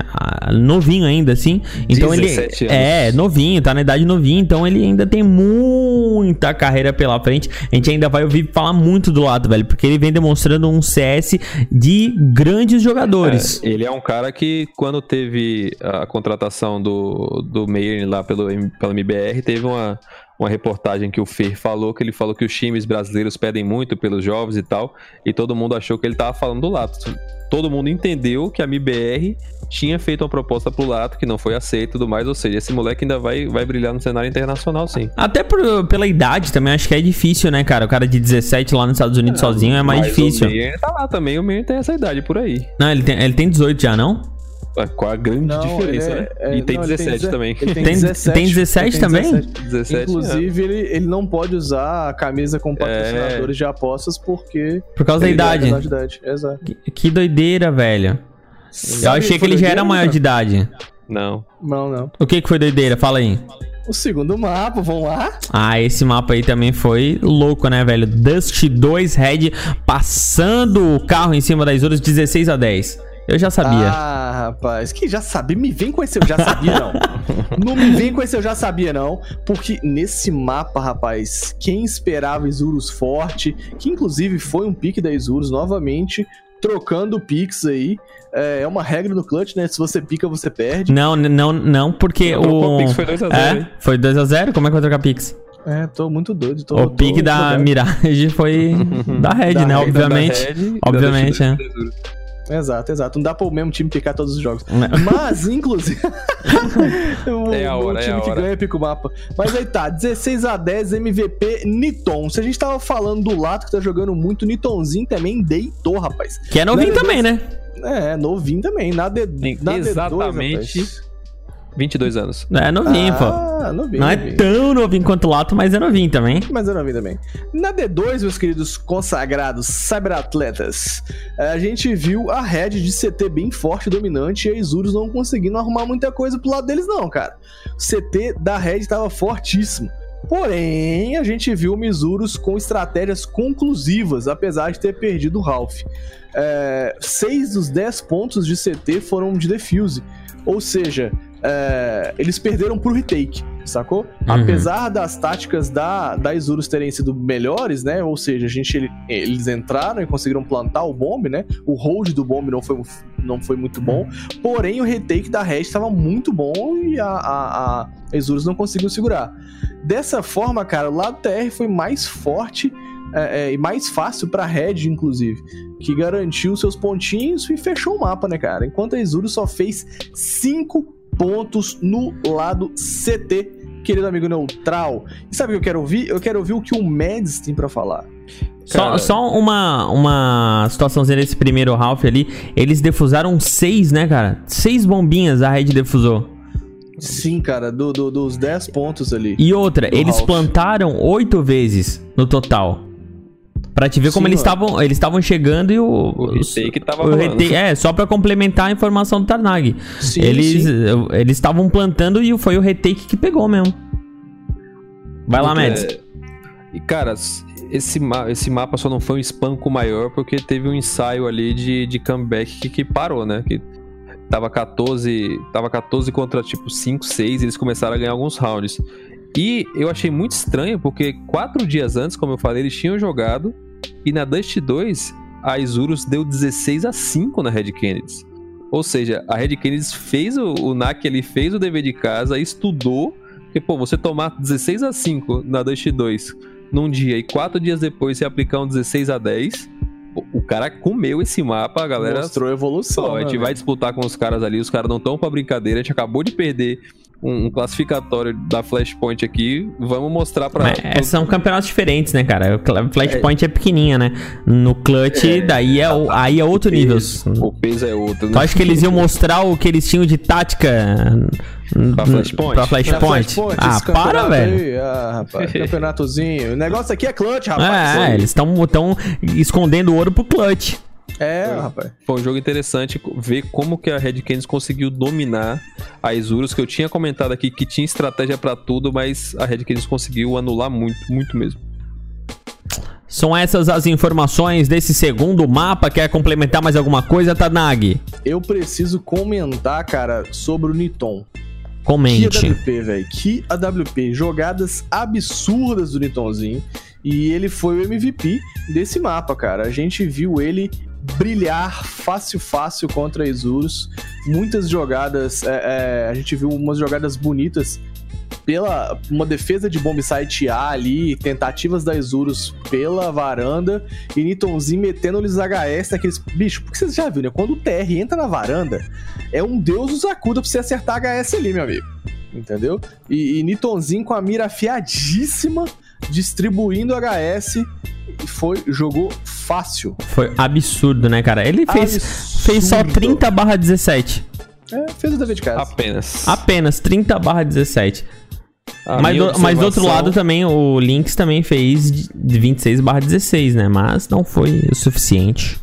[SPEAKER 3] novinho ainda, assim. Então
[SPEAKER 5] 17
[SPEAKER 3] ele.
[SPEAKER 5] anos.
[SPEAKER 3] É, novinho, tá na idade novinha, então ele ainda tem muita carreira pela frente. A gente ainda vai ouvir falar muito do lado, velho, porque ele vem demonstrando um CS de grandes jogadores.
[SPEAKER 5] É, ele é um cara que, quando teve a contratação do, do Meyer lá pelo, pela MBR, teve uma, uma reportagem que o Fer falou, que ele falou que os times brasileiros pedem muito pelos jovens e tal, e todo mundo achou que ele tava falando do Lato. Todo mundo entendeu que a MBR tinha feito uma proposta pro Lato, que não foi aceita e tudo mais, ou seja, esse moleque ainda vai, vai brilhar no cenário internacional, sim.
[SPEAKER 3] Até por- pela idade também, acho que é difícil, né, cara? O cara de 17 lá nos Estados Unidos sozinho é mais
[SPEAKER 5] Mas
[SPEAKER 3] difícil.
[SPEAKER 5] O Meyer tá lá também, o Meyer tem essa idade por aí.
[SPEAKER 3] Não, ele tem, ele tem 18 já, não?
[SPEAKER 5] É, Qual a grande
[SPEAKER 4] Não,
[SPEAKER 5] diferença,
[SPEAKER 4] ele
[SPEAKER 5] né?
[SPEAKER 4] é- é-
[SPEAKER 5] e tem
[SPEAKER 4] não, ele
[SPEAKER 5] 17
[SPEAKER 4] deze-
[SPEAKER 5] também.
[SPEAKER 4] Ele tem,
[SPEAKER 3] Tem-
[SPEAKER 4] 17,
[SPEAKER 3] tem 17
[SPEAKER 4] ele tem
[SPEAKER 3] também?
[SPEAKER 4] 17.
[SPEAKER 5] 17
[SPEAKER 4] Inclusive, ele, ele não pode usar a camisa com patrocinadores de apostas porque.
[SPEAKER 3] Por causa da
[SPEAKER 4] ele é
[SPEAKER 3] idade.
[SPEAKER 4] idade. Exato.
[SPEAKER 3] Que, que doideira, velho. Eu
[SPEAKER 4] Sabe
[SPEAKER 3] achei que ele já era maior de idade.
[SPEAKER 5] Não.
[SPEAKER 4] Não, não.
[SPEAKER 3] O que que foi doideira? Fala aí.
[SPEAKER 4] O segundo mapa, vamos lá?
[SPEAKER 3] Ah, esse mapa aí também foi louco, né, velho? Dust 2 Red passando o carro em cima das outras 16 a 10. Eu já sabia.
[SPEAKER 4] Ah, rapaz, que já sabia. Me vem com esse eu já sabia, não. não me vem com esse eu já sabia, não. Porque nesse mapa, rapaz, quem esperava Isurus forte, que inclusive foi um pique da Isurus novamente, trocando picks aí. É, é uma regra do clutch, né? Se você pica, você perde.
[SPEAKER 3] Não, não, não, porque
[SPEAKER 5] trocou
[SPEAKER 3] o.
[SPEAKER 5] Pix, foi 2 a 0,
[SPEAKER 3] É, foi 2x0? Como é que vai trocar Pix?
[SPEAKER 4] É, tô muito doido. Tô,
[SPEAKER 3] o pique da
[SPEAKER 4] empolgado.
[SPEAKER 3] Mirage foi da Red,
[SPEAKER 4] Da
[SPEAKER 3] né?
[SPEAKER 4] Red,
[SPEAKER 3] Obviamente.
[SPEAKER 5] Da Red
[SPEAKER 3] Obviamente, é.
[SPEAKER 4] Exato, exato. Não dá para o mesmo time picar todos os jogos.
[SPEAKER 3] Né?
[SPEAKER 4] Mas, inclusive. o,
[SPEAKER 5] É a hora,
[SPEAKER 4] o
[SPEAKER 5] é
[SPEAKER 4] time
[SPEAKER 5] a
[SPEAKER 4] que
[SPEAKER 5] hora.
[SPEAKER 4] ganha pica o mapa. Mas aí tá, 16 a 10 MVP Niton. Se a gente tava falando do Lato que tá jogando muito, Nitonzinho também deitou, rapaz.
[SPEAKER 3] Que é novinho
[SPEAKER 4] Na
[SPEAKER 3] também,
[SPEAKER 4] D2
[SPEAKER 3] né?
[SPEAKER 4] É, novinho também. Na, D, na D2,
[SPEAKER 5] exatamente
[SPEAKER 4] rapaz.
[SPEAKER 5] 22 anos.
[SPEAKER 3] É novinho, pô.
[SPEAKER 4] Ah, novinho.
[SPEAKER 3] Não é
[SPEAKER 4] novinho.
[SPEAKER 3] tão novinho quanto o Lato, mas é novinho também.
[SPEAKER 4] Mas não vi também. Na D2, meus queridos consagrados cyberatletas, a gente viu a Red de CT bem forte e dominante e a Isurus não conseguindo arrumar muita coisa pro lado deles, não, cara. O CT da Red tava fortíssimo. Porém, a gente viu o Misurus com estratégias conclusivas, apesar de ter perdido o Ralph. É, seis dos 10 pontos de CT foram de defuse. Ou seja, é, eles perderam pro retake, sacou? Apesar das táticas da, da Isurus terem sido melhores, né? Ou seja, a gente, ele- eles entraram e conseguiram plantar o bomb, né? O hold do bomb não foi, não foi muito bom. Porém, o retake da Red estava muito bom e a, a, a Isurus não conseguiu segurar. Dessa forma, cara, o lado TR foi mais forte é, é, e mais fácil pra Red, inclusive, que garantiu seus pontinhos e fechou o mapa, né, cara? Enquanto a Isurus só fez 5 pontos no lado CT, querido amigo neutral. E sabe o que eu quero ouvir? Eu quero ouvir o que o Mads tem pra falar.
[SPEAKER 3] Só,
[SPEAKER 5] Cara.
[SPEAKER 3] só uma, uma situaçãozinha nesse primeiro Ralph ali. Eles defusaram seis, né, cara? Seis bombinhas a Red defusou.
[SPEAKER 4] Sim, cara, do, do- dos 10 pontos ali.
[SPEAKER 3] E outra, eles
[SPEAKER 4] Ralph.
[SPEAKER 3] plantaram oito vezes no total. Pra te ver como
[SPEAKER 4] Sim,
[SPEAKER 3] eles
[SPEAKER 4] mano.
[SPEAKER 3] estavam eles estavam chegando e o.
[SPEAKER 5] O retake tava
[SPEAKER 3] o retake- É, só pra complementar a informação do Tarnag.
[SPEAKER 4] Sim,
[SPEAKER 3] eles
[SPEAKER 4] sim.
[SPEAKER 3] eles estavam plantando e foi o retake que pegou mesmo. Vai lá, Mads.
[SPEAKER 5] É, E, cara, esse, ma- esse mapa só não foi um espanco maior porque teve um ensaio ali de, de comeback que, que parou, né? Que tava 14, tava 14 contra tipo 5, 6, eles começaram a ganhar alguns rounds. E eu achei muito estranho, porque quatro dias antes, como eu falei, eles tinham jogado. E na Dust 2, a Isurus deu 16 a 5 na Red Kennedy. Ou seja, a Red Kennedy fez o, o NAC, ele fez o dever de casa, estudou. Porque, pô, você tomar 16 a 5 na Dust 2 num dia e quatro dias depois você aplicar um 16 a 10 o cara comeu esse mapa, a galera.
[SPEAKER 4] Mostrou evolução.
[SPEAKER 5] Pô, a gente
[SPEAKER 4] né,
[SPEAKER 5] vai
[SPEAKER 4] velho?
[SPEAKER 5] disputar com os caras ali, os caras não estão pra brincadeira, a gente acabou de perder um, um classificatório da Flashpoint aqui. Vamos mostrar pra.
[SPEAKER 3] Mas são campeonatos diferentes, né, cara? Flashpoint é, pequenininha, né? No Clutch, daí é, aí é outro nível.
[SPEAKER 5] O peso é outro.
[SPEAKER 3] Tu acha que eles iam mostrar o que eles tinham de tática
[SPEAKER 5] Pra Flashpoint?
[SPEAKER 3] Pra Flashpoint?
[SPEAKER 4] Flashpoint,
[SPEAKER 3] Ah, para, velho.
[SPEAKER 4] aí, ah, rapaz, campeonatozinho. O negócio aqui é clutch, rapaz.
[SPEAKER 3] É, eles estão tão escondendo ouro pro Clutch.
[SPEAKER 4] É, rapaz.
[SPEAKER 5] Foi um jogo interessante ver como que a Red Canids conseguiu dominar a Isurus, que eu tinha comentado aqui que tinha estratégia pra tudo, mas a Red Canids conseguiu anular muito, muito mesmo.
[SPEAKER 3] São essas as informações desse segundo mapa. Quer complementar mais alguma coisa, Tanag?
[SPEAKER 4] Eu preciso comentar, cara, sobre o Niton.
[SPEAKER 3] Comente.
[SPEAKER 4] Que AWP, velho. Que AWP. Jogadas absurdas do Nitonzinho. E ele foi o MVP desse mapa, cara. A gente viu ele brilhar fácil, fácil contra Isurus. Muitas jogadas. é, é, a gente viu umas jogadas bonitas pela uma defesa de bomb site A ali, tentativas da Isurus pela varanda e Nitonzinho metendo-lhes HS naqueles. Bicho, porque você já viu, né? Quando o TR entra na varanda, é um deus os acuda pra você acertar HS ali, meu amigo. Entendeu? E, e Nitonzinho com a mira afiadíssima, distribuindo HS foi, jogou fácil.
[SPEAKER 3] Foi absurdo, né, cara? Ele fez,
[SPEAKER 4] Absurdo.
[SPEAKER 3] fez só 30 barra 17.
[SPEAKER 4] É, fez o dever de casa.
[SPEAKER 5] Apenas.
[SPEAKER 3] Apenas 30 barra 17.
[SPEAKER 5] A
[SPEAKER 3] Mas do, mas do outro
[SPEAKER 5] observação-
[SPEAKER 3] lado também, o Lynx também fez de 26 barra 16, né? Mas não foi o suficiente.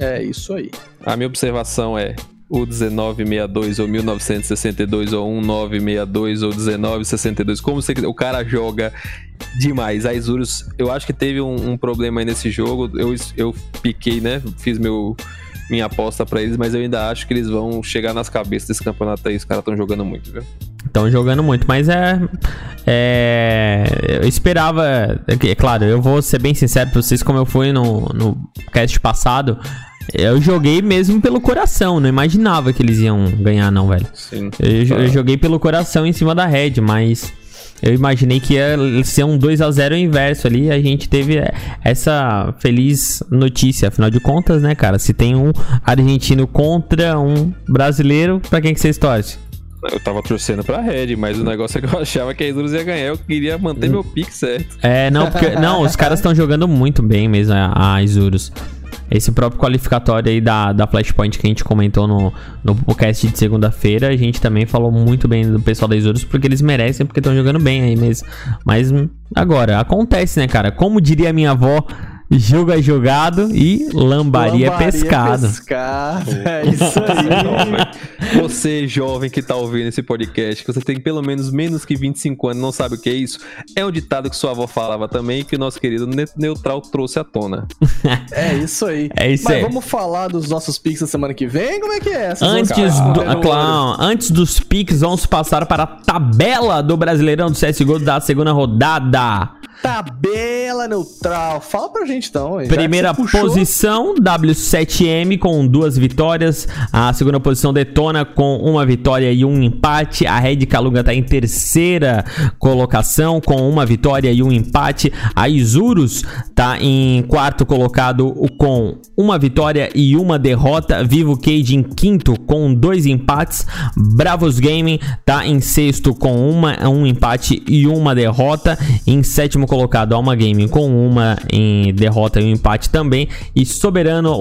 [SPEAKER 4] É isso aí.
[SPEAKER 5] A minha observação é o 1962 ou 1962 ou 1962 ou 1962, como você. O cara joga demais. A Isurus, eu acho que teve um, um problema aí nesse jogo. Eu, eu piquei, né? Fiz meu, minha aposta pra eles, mas eu ainda acho que eles vão chegar nas cabeças desse campeonato aí. Os caras estão jogando muito, viu?
[SPEAKER 3] Estão jogando muito, mas é. É. Eu esperava. É claro, eu vou ser bem sincero pra vocês, como eu fui no, no cast passado. Eu joguei mesmo pelo coração, não imaginava que eles iam ganhar, não, velho.
[SPEAKER 5] Sim.
[SPEAKER 3] Eu, jo- eu joguei pelo coração em cima da Red, mas eu imaginei que ia ser um 2 a 0 inverso ali. A gente teve é, essa feliz notícia. Afinal de contas, né, cara? Se tem um argentino contra um brasileiro, pra quem que vocês torcem?
[SPEAKER 5] Eu tava torcendo pra Red, mas o negócio é que eu achava que a Isurus ia ganhar. Eu queria manter meu pique certo.
[SPEAKER 3] É, não, porque. não, os caras estão jogando muito bem mesmo, a Isurus. Esse próprio qualificatório aí da, da Flashpoint que a gente comentou no, no podcast de segunda-feira, a gente também falou muito bem do pessoal da Isurus, porque eles merecem, porque estão jogando bem aí mesmo. Mas agora, acontece, né, cara? Como diria minha avó, jogo é jogado e lambaria, é pescado.
[SPEAKER 4] pescado. É isso aí.
[SPEAKER 5] Você, jovem que tá ouvindo esse podcast, que você tem pelo menos menos que 25 anos, não sabe o que é isso, é um ditado que sua avó falava também, que o nosso querido Ne- Neutral trouxe à tona.
[SPEAKER 4] É isso aí.
[SPEAKER 3] É isso
[SPEAKER 4] Mas
[SPEAKER 3] aí.
[SPEAKER 4] vamos falar dos nossos picks da semana que vem? Como é que é? Vocês
[SPEAKER 3] Antes, do, ah, claro, antes dos picks, vamos passar para a tabela do Brasileirão do CSGO da segunda rodada.
[SPEAKER 4] Tabela neutral. Fala pra gente então.
[SPEAKER 3] Primeira posição, W7M com duas vitórias. A segunda posição, Detona com uma vitória e um empate. A Red Calunga tá em terceira colocação com uma vitória e um empate. A Isurus tá em quarto colocado com uma vitória e uma derrota. Vivo Cage em quinto com dois empates. Bravos Gaming tá em sexto com uma, um empate e uma derrota. Em sétimo colocado, Alma Gaming com uma em derrota e um empate também. E Soberano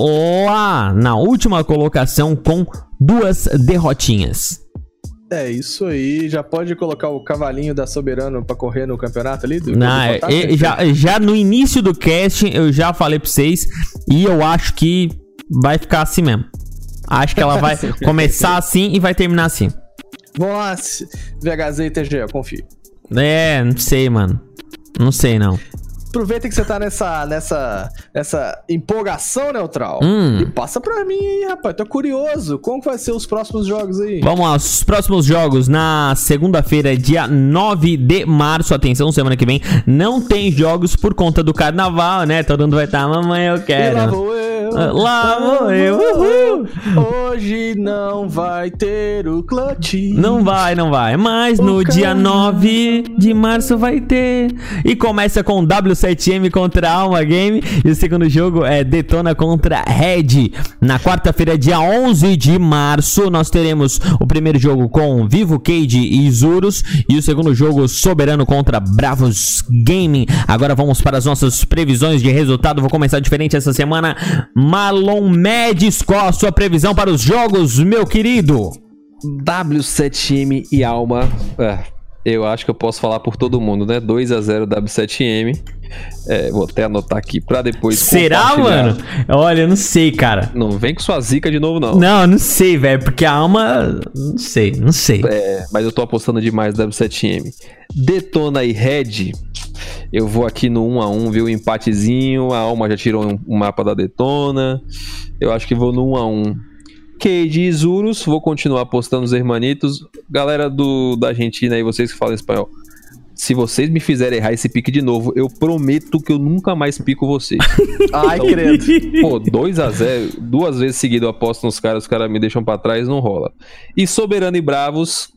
[SPEAKER 3] lá na última colocação com duas derrotinhas.
[SPEAKER 4] É isso aí. Já pode colocar o cavalinho da Soberano pra correr no campeonato ali? Do,
[SPEAKER 3] Na,
[SPEAKER 4] do
[SPEAKER 3] já, já no início do cast eu já falei pra vocês e eu acho que vai ficar assim mesmo. Acho que ela vai começar assim e vai terminar assim.
[SPEAKER 4] Vamos lá, VHZ e TG, eu confio.
[SPEAKER 3] É, não sei, mano. Não sei não.
[SPEAKER 4] aproveita que você tá nessa, nessa, nessa empolgação, Neutral.
[SPEAKER 3] Hum.
[SPEAKER 4] E passa pra mim aí, rapaz. Tô curioso. Como que vai ser os próximos jogos aí?
[SPEAKER 3] Vamos lá, os próximos jogos na segunda-feira, dia 9 de março. Atenção, semana que vem não tem jogos por conta do carnaval, né? Todo mundo vai estar, mamãe, eu
[SPEAKER 4] E
[SPEAKER 3] quero.
[SPEAKER 4] lá vou eu.
[SPEAKER 3] Ah, Lá vou eu, uhul.
[SPEAKER 4] Hoje não vai ter o clutch.
[SPEAKER 3] Não vai, não vai. Mas no
[SPEAKER 4] O
[SPEAKER 3] dia
[SPEAKER 4] carnaval.
[SPEAKER 3] 9 de março vai ter. E começa com W7M contra Alma Game. E o segundo jogo é Detona contra Red. Na quarta-feira, dia 11 de março, nós teremos o primeiro jogo com Vivo Cage e Isurus. E o segundo jogo Soberano contra Bravos Gaming. Agora vamos para as nossas previsões de resultado. Vou começar diferente essa semana. Marlon Mendes, qual a sua previsão para os jogos, meu querido?
[SPEAKER 5] W7M e Alma. é, eu acho que eu posso falar por todo mundo, né? 2 a 0 W7M. É, vou até anotar aqui pra depois.
[SPEAKER 3] Será, mano? Olha, eu não sei, cara.
[SPEAKER 5] Não vem com sua zica de novo, não.
[SPEAKER 3] Não, eu não sei, velho, porque a alma. Não sei, não sei.
[SPEAKER 5] É, mas eu tô apostando demais no W7M. Detona e Red. Eu vou aqui no 1 a 1 viu? Empatezinho. A Alma já tirou um, um mapa da Detona. Eu acho que vou no 1 a 1 Cade e Zurus. Vou continuar apostando os hermanitos. Galera do, da Argentina aí, vocês que falam espanhol. Se vocês me fizerem errar esse pique de novo, eu prometo que eu nunca mais pico vocês.
[SPEAKER 4] Ai, credo.
[SPEAKER 5] Pô, 2 a 0 duas vezes seguidas eu aposto nos caras, os caras me deixam pra trás, não rola. E Soberano e Bravos,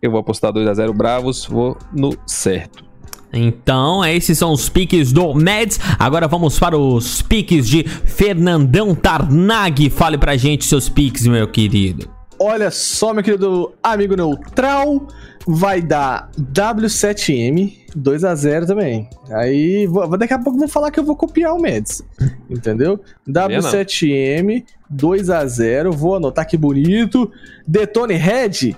[SPEAKER 5] eu vou apostar 2 a 0 Bravos, vou no certo.
[SPEAKER 3] Então, esses são os piques do Meds. Agora vamos para os piques de Fernandão Tarnag. Fale pra gente seus piques, meu querido.
[SPEAKER 4] Olha só, meu querido amigo neutral, vai dar W7M 2 a 0 também. Aí, vou- daqui a pouco eu vou falar que eu vou copiar o Meds. Entendeu? W7M 2 a 0 vou anotar que bonito. Detone Red,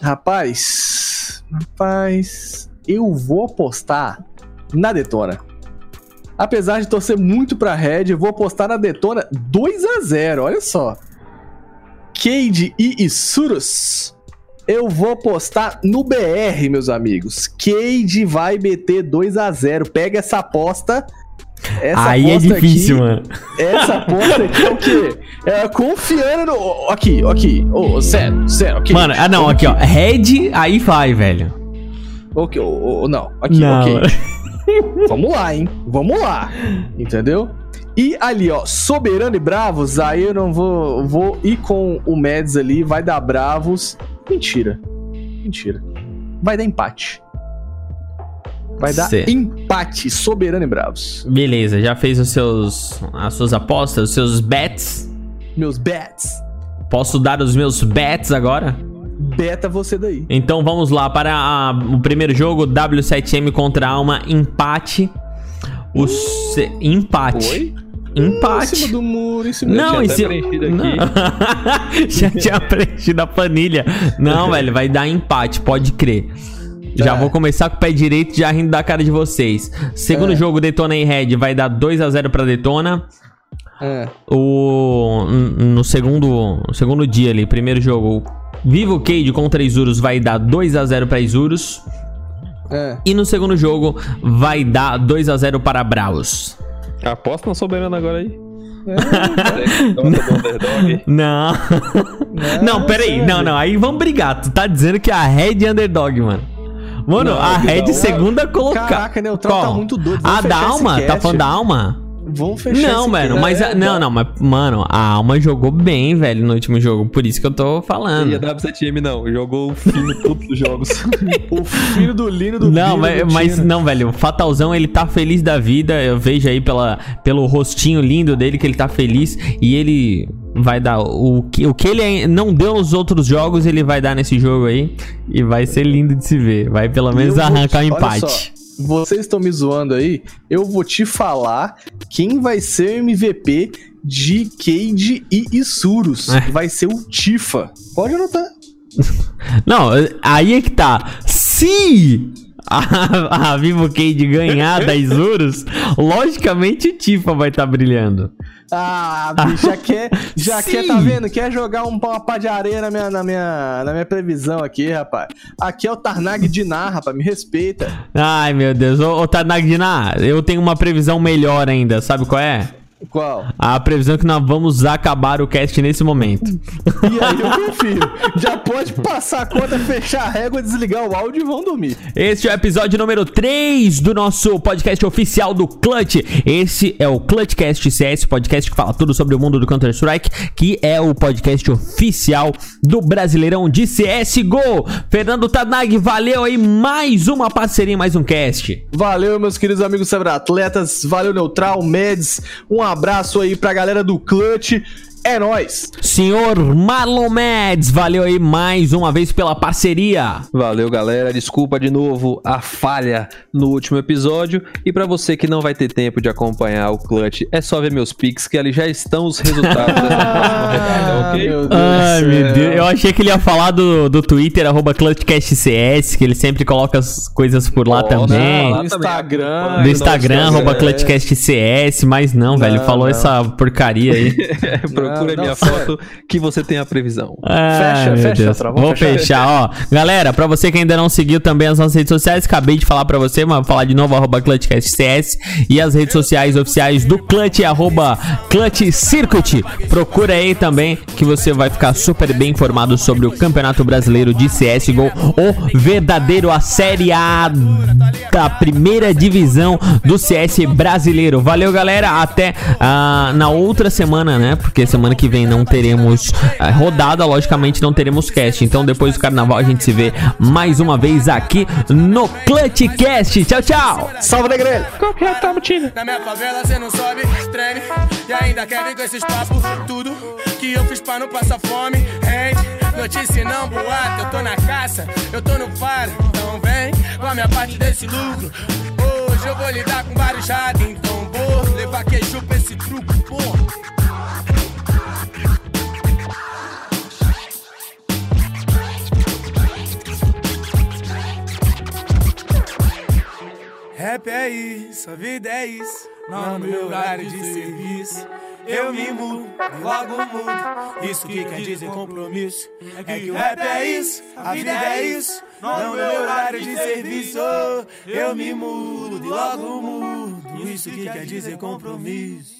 [SPEAKER 4] rapaz, rapaz, eu vou apostar na Detona. Apesar de torcer muito pra Red, eu vou apostar na Detona 2 a 0 olha só. Cade e Isurus. Eu vou apostar no BR, meus amigos. Cade vai meter 2 a 0 Pega essa aposta. Essa
[SPEAKER 3] Aí é
[SPEAKER 4] aposta
[SPEAKER 3] difícil,
[SPEAKER 4] aqui-
[SPEAKER 3] mano.
[SPEAKER 4] Essa aposta aqui é o quê? É confiando no. Aqui, aqui. Ô, sério, sério, aqui.
[SPEAKER 3] Mano, ah não, aqui ó. Red, aí vai, velho.
[SPEAKER 4] Ok, ô, ô, não, aqui,
[SPEAKER 3] Não,
[SPEAKER 4] ok. Vamos lá, hein? Vamos lá. Entendeu? E ali, ó, Soberano e Bravos, aí eu não vou. Vou ir com o Meds ali, vai dar Bravos. Mentira. Mentira. Vai dar empate. Vai dar empate, Soberano e Bravos.
[SPEAKER 3] Beleza, já fez os seus as suas apostas, os seus bets?
[SPEAKER 4] Meus bets.
[SPEAKER 3] Posso dar os meus bets agora?
[SPEAKER 4] Beta você daí.
[SPEAKER 3] Então vamos lá para a- o primeiro jogo, W7M contra Alma, empate. O se- empate.
[SPEAKER 5] Oi?
[SPEAKER 4] Em
[SPEAKER 3] Empate.
[SPEAKER 4] cima do muro, em cima
[SPEAKER 3] Não, em cima.
[SPEAKER 5] preenchido
[SPEAKER 3] Não.
[SPEAKER 5] aqui.
[SPEAKER 3] Já tinha preenchido a planilha. Não, velho, vai dar empate, pode crer. Já
[SPEAKER 4] É.
[SPEAKER 3] vou começar com o pé direito, já rindo da cara de vocês. Segundo
[SPEAKER 4] É.
[SPEAKER 3] jogo, Detona e Red vai dar 2 a 0 pra Detona.
[SPEAKER 4] É.
[SPEAKER 3] O no segundo, no segundo dia ali, primeiro jogo, Vivo Cade contra Isurus vai dar 2 a 0 para Isurus.
[SPEAKER 4] É.
[SPEAKER 3] E no segundo jogo vai dar 2 a 0 para Bravos.
[SPEAKER 5] Aposta na Soberano agora aí.
[SPEAKER 4] É.
[SPEAKER 5] Underdog.
[SPEAKER 3] Não. Não, peraí. Não, não. Aí vamos brigar. Tu tá dizendo que a Red é underdog, mano. Mano,
[SPEAKER 4] Não,
[SPEAKER 3] a Red segunda colocar.
[SPEAKER 4] Caraca, Neutral tá muito doido. Vamos
[SPEAKER 3] A Alma? Tá falando da Alma?
[SPEAKER 4] Vamos fechar
[SPEAKER 3] Não,
[SPEAKER 4] esse
[SPEAKER 3] mano, mas.
[SPEAKER 4] É,
[SPEAKER 3] a- não, não, mas, mano, a Alma jogou bem, velho, no último jogo. Por isso que eu tô
[SPEAKER 5] E a
[SPEAKER 3] falando.
[SPEAKER 5] W7M não, jogou o fim de todos os jogos.
[SPEAKER 4] O filho do Lino do
[SPEAKER 3] Não, mas,
[SPEAKER 4] do
[SPEAKER 3] mas não, velho. O Fatalzão, ele tá feliz da vida. Eu vejo aí pela, pelo rostinho lindo dele que ele tá feliz. E ele vai dar. O que, o que ele não deu nos outros jogos, ele vai dar nesse jogo aí. E vai ser lindo de se ver. Vai pelo menos arrancar um
[SPEAKER 4] te- olha
[SPEAKER 3] empate.
[SPEAKER 4] Vocês estão me zoando aí. Eu vou te falar quem vai ser o MVP de Cade e Isurus.
[SPEAKER 3] É.
[SPEAKER 4] Vai ser o Tifa. Pode anotar.
[SPEAKER 3] Não, aí é que tá. Se a, a Vivo Cade ganhar da Isurus, logicamente o Tifa vai estar brilhando.
[SPEAKER 4] Ah, bicho, já quer, já
[SPEAKER 3] Sim.
[SPEAKER 4] quer, tá vendo? Quer jogar um, uma pá de areia na minha, na, minha, na minha previsão aqui, rapaz. Aqui é o Tarnag Dinar, rapaz, me respeita.
[SPEAKER 3] Ai, meu Deus. Ô, ô Tanagina, eu tenho uma previsão melhor ainda. Sabe qual é?
[SPEAKER 4] Qual?
[SPEAKER 3] A previsão é que nós vamos acabar o cast nesse momento.
[SPEAKER 4] E aí eu confio. Já pode passar a conta, fechar a régua, desligar o áudio e vão dormir.
[SPEAKER 3] Este é o episódio número 3 do nosso podcast oficial do Clutch. Esse é o Clutchcast CS, podcast que fala tudo sobre o mundo do Counter-Strike, que é o podcast oficial do Brasileirão de CSGO. Fernando Tanag, valeu aí mais uma parceria, mais um cast.
[SPEAKER 4] Valeu, meus queridos amigos cyberatletas. Valeu, Neutral, Meds. Um abraço aí pra galera do Clutch. É nóis!
[SPEAKER 3] Senhor Marlon Mads, valeu aí mais uma vez pela parceria.
[SPEAKER 5] Valeu, galera. Desculpa de novo a falha no último episódio. E pra você que não vai ter tempo de acompanhar o Clutch, é só ver meus pics que ali já estão os resultados dessa próxima rodada, ok?
[SPEAKER 4] meu Deus
[SPEAKER 3] Ai, meu. Deus. Eu achei que ele ia falar do, do Twitter, arroba ClutchCastCS, que ele sempre coloca as coisas por lá
[SPEAKER 5] Nossa,
[SPEAKER 3] também.
[SPEAKER 5] lá
[SPEAKER 4] No
[SPEAKER 5] também.
[SPEAKER 4] Instagram.
[SPEAKER 3] do Instagram, arroba
[SPEAKER 4] é.
[SPEAKER 3] ClutchCastCS, mas não, velho,
[SPEAKER 4] Não,
[SPEAKER 3] falou
[SPEAKER 4] não.
[SPEAKER 3] essa porcaria aí.
[SPEAKER 5] Procura
[SPEAKER 4] Não,
[SPEAKER 5] minha foto que você tem a previsão.
[SPEAKER 3] Ai,
[SPEAKER 4] Fecha, fecha,
[SPEAKER 3] Deus. Vou
[SPEAKER 4] fechar.
[SPEAKER 3] fechar, ó. Galera, pra você que ainda não seguiu também as nossas redes sociais, acabei de falar pra você, mas vou falar de novo, arroba ClutchCastCS. E as redes sociais oficiais do Clutch, arroba Clutch Circuit. Procura aí também, que você vai ficar super bem informado sobre o Campeonato Brasileiro de CSGO, o verdadeiro, a Série A da primeira divisão do CS brasileiro. Valeu, galera. Até ah, na outra semana, né? Porque semana que vem não teremos ah, rodada, logicamente não teremos cast. Então depois do carnaval a gente se vê mais uma vez aqui no Clutchcast. Tchau, tchau.
[SPEAKER 4] Salve, Negrelho!
[SPEAKER 2] Na minha favela cê não sobe, treme E ainda quer vir com esses papos Tudo que eu fiz pra não passar fome Rende, notícia não boato Eu tô na caça, eu tô no faro Então vem com a minha parte desse lucro Hoje eu vou lidar com vários ratos Então vou levar queijo pra esse truco, porra Rap é isso, a vida é isso. Não no meu horário de serviço. Eu me mudo, logo mudo. Isso que quer dizer compromisso. É que o rap é isso, a vida é isso. Não no meu horário de serviço. Eu me mudo, logo mudo. Isso que quer dizer compromisso.